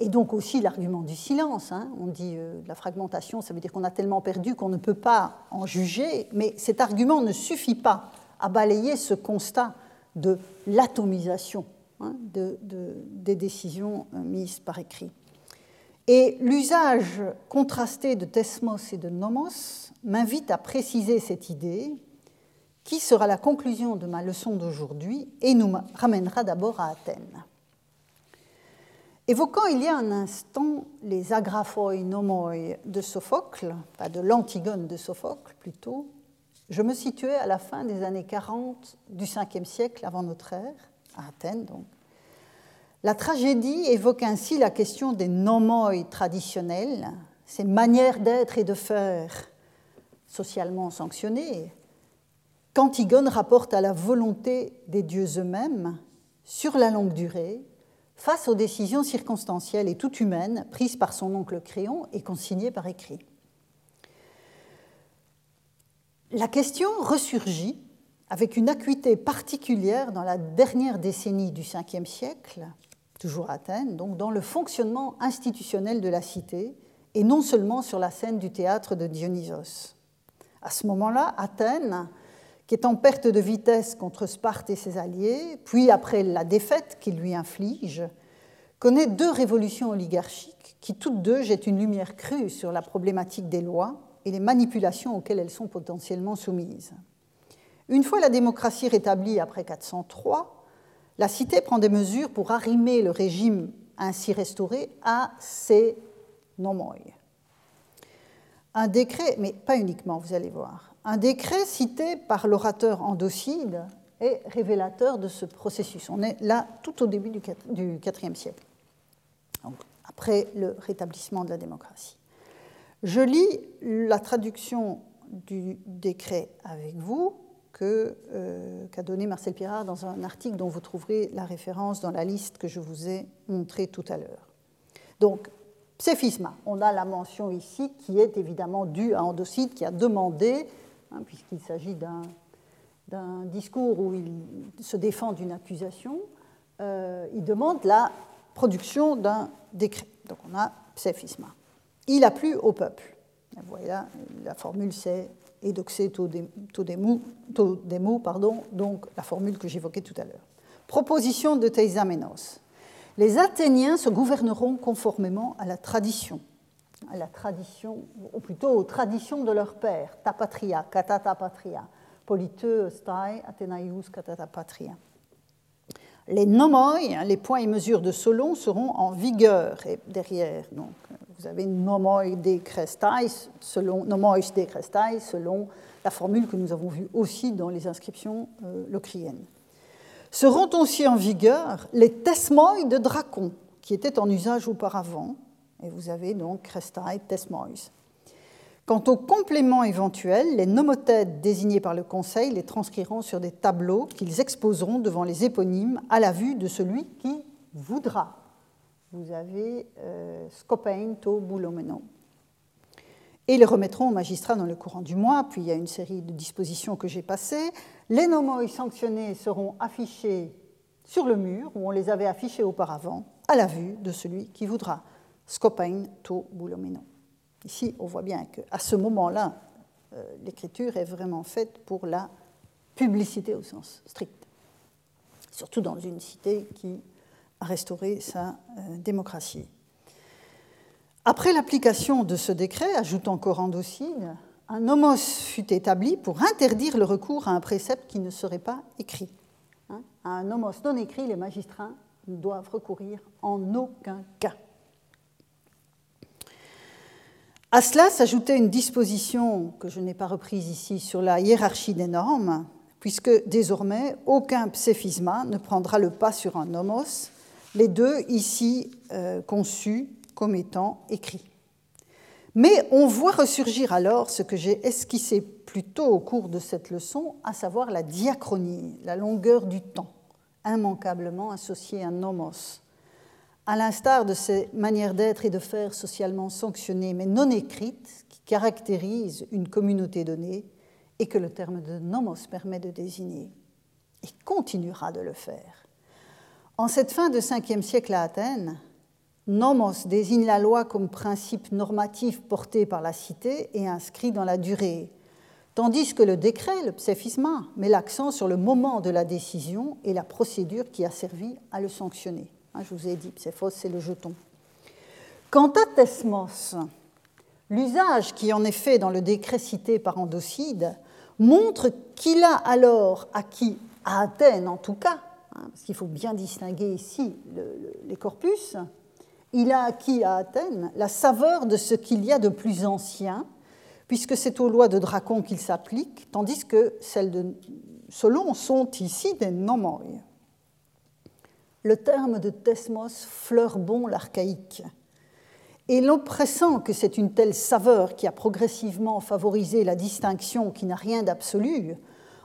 et donc aussi l'argument du silence. Hein. On dit euh, la fragmentation, ça veut dire qu'on a tellement perdu qu'on ne peut pas en juger, mais cet argument ne suffit pas à balayer ce constat de l'atomisation hein, de, de, des décisions euh, mises par écrit. Et l'usage contrasté de thesmos et de nomos m'invite à préciser cette idée qui sera la conclusion de ma leçon d'aujourd'hui et nous ramènera d'abord à Athènes. Évoquant il y a un instant les agraphoi nomoi de Sophocle, pas de l'Antigone de Sophocle plutôt, je me situais à la fin des années 40 du 5e siècle avant notre ère, à Athènes donc. La tragédie évoque ainsi la question des nomoi traditionnels, ces manières d'être et de faire socialement sanctionnées, qu'Antigone rapporte à la volonté des dieux eux-mêmes sur la longue durée face aux décisions circonstancielles et tout humaines prises par son oncle Créon et consignées par écrit. La question ressurgit avec une acuité particulière dans la dernière décennie du Ve siècle, toujours à Athènes, donc dans le fonctionnement institutionnel de la cité, et non seulement sur la scène du théâtre de Dionysos. À ce moment-là, Athènes qui est en perte de vitesse contre Sparte et ses alliés, puis après la défaite qu'il lui inflige, connaît deux révolutions oligarchiques qui toutes deux jettent une lumière crue sur la problématique des lois et les manipulations auxquelles elles sont potentiellement soumises. Une fois la démocratie rétablie après 403, la cité prend des mesures pour arrimer le régime ainsi restauré à ses nomoi. Un décret, mais pas uniquement, vous allez voir, un décret cité par l'orateur Endocide est révélateur de ce processus. On est là tout au début du IVe siècle, après le rétablissement de la démocratie. Je lis la traduction du décret avec vous qu'a euh, qu donné Marcel Pirard dans un article dont vous trouverez la référence dans la liste que je vous ai montrée tout à l'heure. Donc, pséphisma, on a la mention ici qui est évidemment due à Endocide qui a demandé Hein, puisqu'il s'agit d'un discours où il se défend d'une accusation, euh, il demande la production d'un décret. Donc on a pséphisma. Il a plu au peuple. voilà, la formule c'est edoxé todemo, pardon, donc la formule que j'évoquais tout à l'heure. Proposition de Theizamenos. Les Athéniens se gouverneront conformément à la tradition à la tradition, ou plutôt aux traditions de leur père, ta patria, katata patria, polite stai athenaius katata patria. Les nomoi, les points et mesures de Solon, seront en vigueur et derrière. Donc, vous avez nomoi de crestai, selon, nomoi de crestai, selon la formule que nous avons vue aussi dans les inscriptions euh, locriennes. Seront aussi en vigueur les tesmoi de Dracon, qui étaient en usage auparavant, et vous avez donc crestai, tesmois. Quant aux compléments éventuels, les nomotèdes désignés par le Conseil les transcriront sur des tableaux qu'ils exposeront devant les éponymes à la vue de celui qui voudra. Vous avez euh, Scopain to Boulomeno. Et les remettront au magistrat dans le courant du mois, puis il y a une série de dispositions que j'ai passées. Les nomoi sanctionnés seront affichés sur le mur, où on les avait affichés auparavant, à la vue de celui qui voudra. Scopain to Boulomeno. Ici, on voit bien qu'à ce moment-là, euh, l'écriture est vraiment faite pour la publicité au sens strict, surtout dans une cité qui a restauré sa euh, démocratie. Après l'application de ce décret, ajoute encore Andocide, un nomos fut établi pour interdire le recours à un précepte qui ne serait pas écrit. Hein, un nomos non écrit, les magistrats ne doivent recourir en aucun cas. À cela s'ajoutait une disposition que je n'ai pas reprise ici sur la hiérarchie des normes, puisque désormais aucun pséphisma ne prendra le pas sur un nomos, les deux ici euh, conçus comme étant écrits. Mais on voit ressurgir alors ce que j'ai esquissé plus tôt au cours de cette leçon, à savoir la diachronie, la longueur du temps, immanquablement associée à un nomos à l'instar de ces manières d'être et de faire socialement sanctionnées mais non écrites qui caractérisent une communauté donnée et que le terme de nomos permet de désigner, et continuera de le faire. En cette fin de 5e siècle à Athènes, nomos désigne la loi comme principe normatif porté par la cité et inscrit dans la durée, tandis que le décret, le pséphisma, met l'accent sur le moment de la décision et la procédure qui a servi à le sanctionner. Ah, je vous ai dit, Psephos, c'est le jeton. Quant à Thesmos, l'usage qui en est fait dans le décret cité par Andocide montre qu'il a alors acquis, à Athènes en tout cas, hein, parce qu'il faut bien distinguer ici les corpus, il a acquis à Athènes la saveur de ce qu'il y a de plus ancien, puisque c'est aux lois de Dracon qu'il s'applique, tandis que celles de Solon sont ici des nomoi le terme de thesmos fleure bon l'archaïque. Et l'oppressant que c'est une telle saveur qui a progressivement favorisé la distinction qui n'a rien d'absolu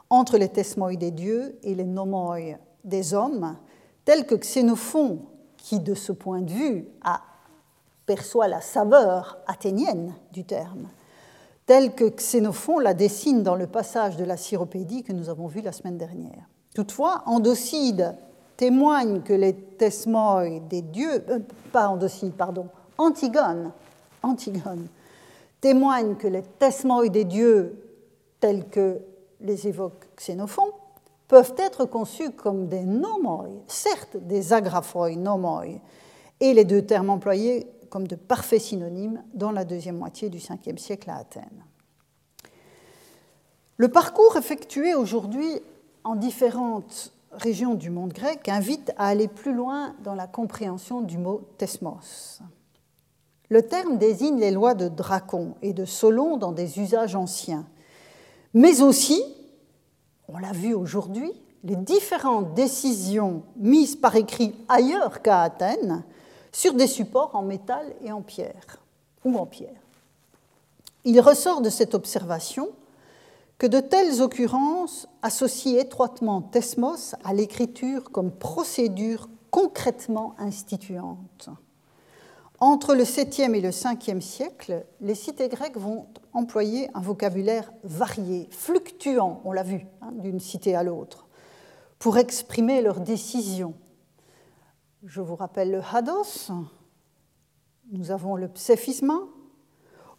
entre les thesmoi des dieux et les nomoi des hommes, tel que Xénophon, qui de ce point de vue a, perçoit la saveur athénienne du terme, tel que Xénophon la dessine dans le passage de la Syropédie que nous avons vu la semaine dernière. Toutefois, Endocide témoigne que les tesmoi des dieux, euh, pas Andocide, pardon, Antigone, Antigone, témoigne que les tesmoi des dieux tels que les évoque Xénophon peuvent être conçus comme des nomoi, certes des agraphoi nomoi, et les deux termes employés comme de parfaits synonymes dans la deuxième moitié du 5e siècle à Athènes. Le parcours effectué aujourd'hui en différentes région du monde grec invite à aller plus loin dans la compréhension du mot thesmos. Le terme désigne les lois de Dracon et de Solon dans des usages anciens, mais aussi, on l'a vu aujourd'hui, les différentes décisions mises par écrit ailleurs qu'à Athènes sur des supports en métal et en pierre, ou en pierre. Il ressort de cette observation que de telles occurrences associent étroitement Thesmos à l'écriture comme procédure concrètement instituante. Entre le 7e et le 5e siècle, les cités grecques vont employer un vocabulaire varié, fluctuant, on l'a vu, hein, d'une cité à l'autre, pour exprimer leurs décisions. Je vous rappelle le hados, nous avons le pséphisma,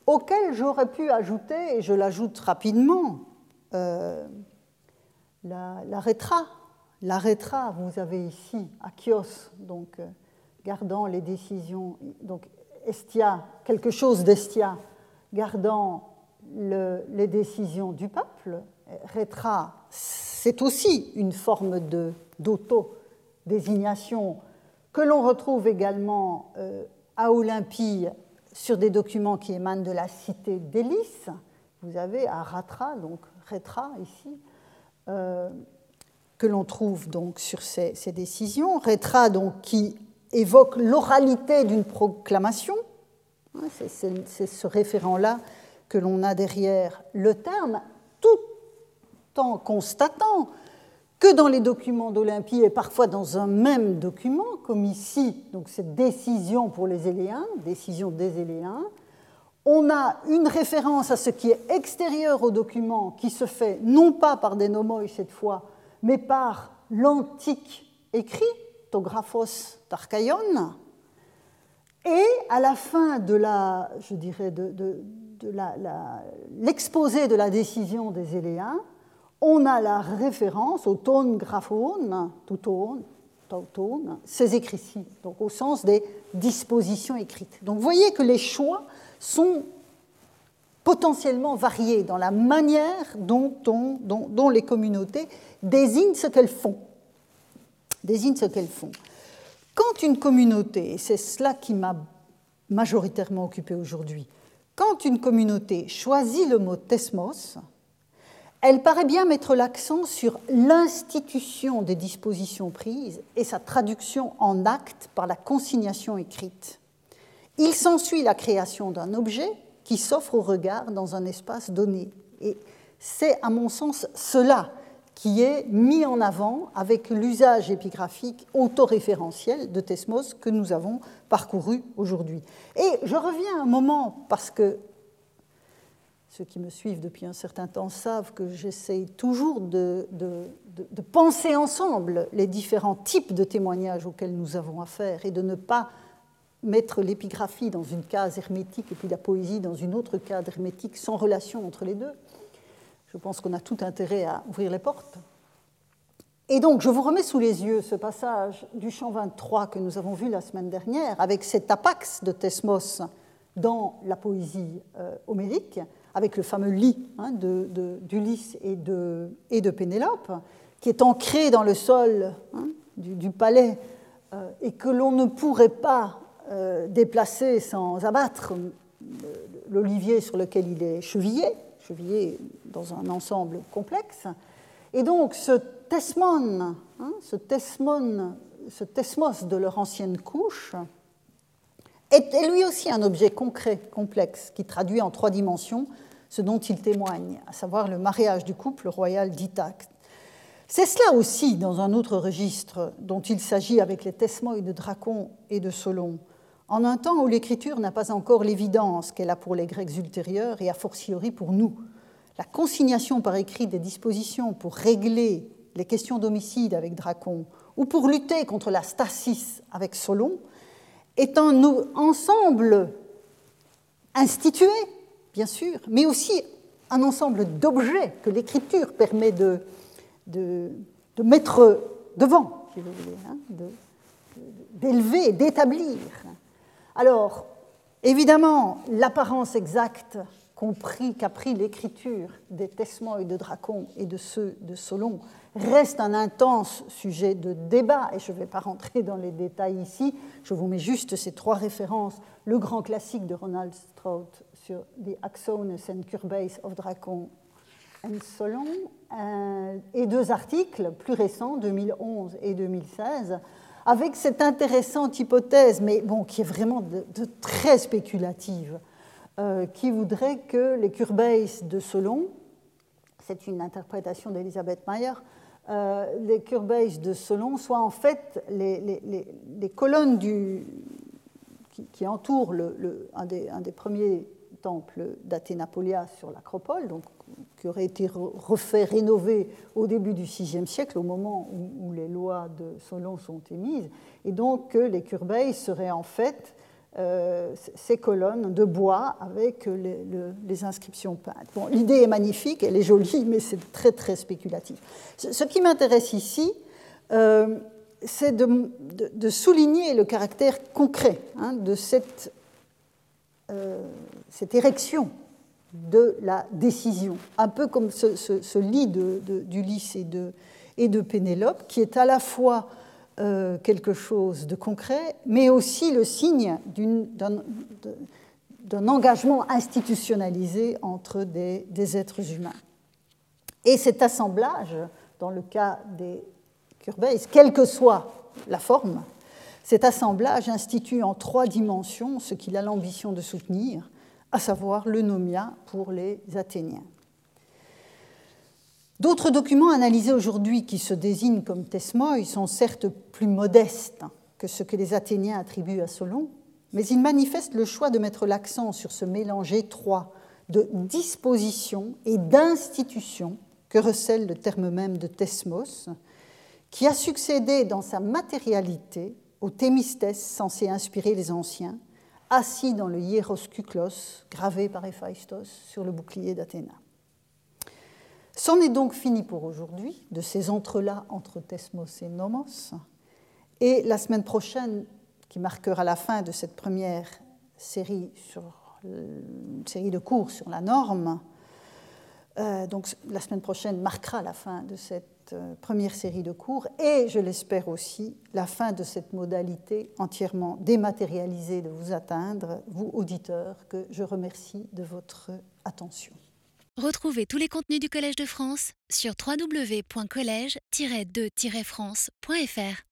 auquel j'aurais pu ajouter, et je l'ajoute rapidement, euh, la, rétra. Vous avez ici, Achios, donc euh, gardant les décisions, donc Estia, quelque chose d'Estia, gardant les décisions du peuple. Rétra, c'est aussi une forme d'auto-désignation que l'on retrouve également euh, à Olympie sur des documents qui émanent de la cité d'Hélice. Vous avez à Ratra, donc Rétra ici, euh, que l'on trouve donc sur ces, décisions. Rétra, donc, qui évoque l'oralité d'une proclamation. C'est ce référent-là que l'on a derrière le terme, tout en constatant que dans les documents d'Olympie et parfois dans un même document, comme ici, cette décision pour les Éléens, décision des Éléens, on a une référence à ce qui est extérieur au document qui se fait non pas par des nomoi cette fois, mais par l'antique écrit, Tographos Tarkaion, et à la fin de la, je dirais, de, l'exposé de la décision des Éléens, on a la référence au tone graphone, tout tone, ces écrits-ci, donc au sens des dispositions écrites. Donc vous voyez que les choix sont potentiellement variés dans la manière dont, les communautés désignent ce qu'elles font. Quand une communauté, et c'est cela qui m'a majoritairement occupé aujourd'hui, quand une communauté choisit le mot tesmos, elle paraît bien mettre l'accent sur l'institution des dispositions prises et sa traduction en acte par la consignation écrite. Il s'ensuit la création d'un objet qui s'offre au regard dans un espace donné. Et c'est, à mon sens, cela qui est mis en avant avec l'usage épigraphique autoréférentiel de Tesmos que nous avons parcouru aujourd'hui. Et je reviens un moment parce que ceux qui me suivent depuis un certain temps savent que j'essaye toujours de, penser ensemble les différents types de témoignages auxquels nous avons affaire et de ne pas mettre l'épigraphie dans une case hermétique et puis la poésie dans une autre case hermétique sans relation entre les deux. Je pense qu'on a tout intérêt à ouvrir les portes. Et donc, je vous remets sous les yeux ce passage du chant 23 que nous avons vu la semaine dernière, avec cet apax de Thesmos dans la poésie euh, homérique, avec le fameux lit hein, d'Ulysse et, de, Pénélope, qui est ancré dans le sol hein, du, palais euh, et que l'on ne pourrait pas déplacer sans abattre l'olivier sur lequel il est chevillé, chevillé dans un ensemble complexe. Et donc ce tesmon, hein, ce tesmon, ce tesmos de leur ancienne couche, est lui aussi un objet concret, complexe, qui traduit en trois dimensions ce dont il témoigne, à savoir le mariage du couple royal d'Ithaque. C'est cela aussi, dans un autre registre, dont il s'agit avec les tesmoïs de Dracon et de Solon, en un temps où l'écriture n'a pas encore l'évidence qu'elle a pour les Grecs ultérieurs et a fortiori pour nous. La consignation par écrit des dispositions pour régler les questions d'homicide avec Dracon ou pour lutter contre la stasis avec Solon est un ensemble institué, bien sûr, mais aussi un ensemble d'objets que l'écriture permet de, mettre devant, si vous voulez, hein, d'élever, d'établir. Alors, évidemment, l'apparence exacte qu'a pris l'écriture des Tesmois et de Dracon et de ceux de Solon reste un intense sujet de débat, et je ne vais pas rentrer dans les détails ici, je vous mets juste ces trois références, le grand classique de Ronald Strout sur The Axones and Curbase of Dracon and Solon, euh, et deux articles plus récents, 2011 et 2016, avec cette intéressante hypothèse, mais bon, qui est vraiment très spéculative, euh, qui voudrait que les Curbase de Solon, c'est une interprétation d'Elisabeth Mayer, euh, les Curbase de Solon soient en fait les, colonnes qui, entourent un, des, premiers temples d'Athénapolia sur l'Acropole, donc qui aurait été refait, rénové au début du VIe siècle, au moment où, les lois de Solon sont émises, et donc que les curbeilles seraient en fait euh, ces colonnes de bois avec les, inscriptions peintes. Bon, L'idée est magnifique, elle est jolie, mais c'est très très spéculatif. Ce, qui m'intéresse ici, euh, c'est de, souligner le caractère concret hein, de cette cette érection de la décision, un peu comme ce, lit d'Ulysse et de, et de Pénélope, qui est à la fois euh, quelque chose de concret, mais aussi le signe d'un engagement institutionnalisé entre des, êtres humains. Et cet assemblage, dans le cas des Curbeis, quelle que soit la forme, cet assemblage institue en trois dimensions ce qu'il a l'ambition de soutenir, à savoir le nomia pour les Athéniens. D'autres documents analysés aujourd'hui qui se désignent comme tesmoi sont certes plus modestes que ce que les Athéniens attribuent à Solon, mais ils manifestent le choix de mettre l'accent sur ce mélange étroit de disposition et d'institution que recèle le terme même de tesmos, qui a succédé dans sa matérialité au thémistès censé inspirer les anciens, assis dans le hieros kuklos gravé par Héphaïstos sur le bouclier d'Athéna. C'en est donc fini pour aujourd'hui, de ces entrelacs entre Thesmos et Nomos. Et la semaine prochaine, qui marquera la fin de cette première série, série de cours sur la norme, euh, donc la semaine prochaine marquera la fin de cette euh, première série de cours et, je l'espère aussi, la fin de cette modalité entièrement dématérialisée de vous atteindre, vous auditeurs, que je remercie de votre attention. Retrouvez tous les contenus du Collège de France sur www.colège-2-france.fr.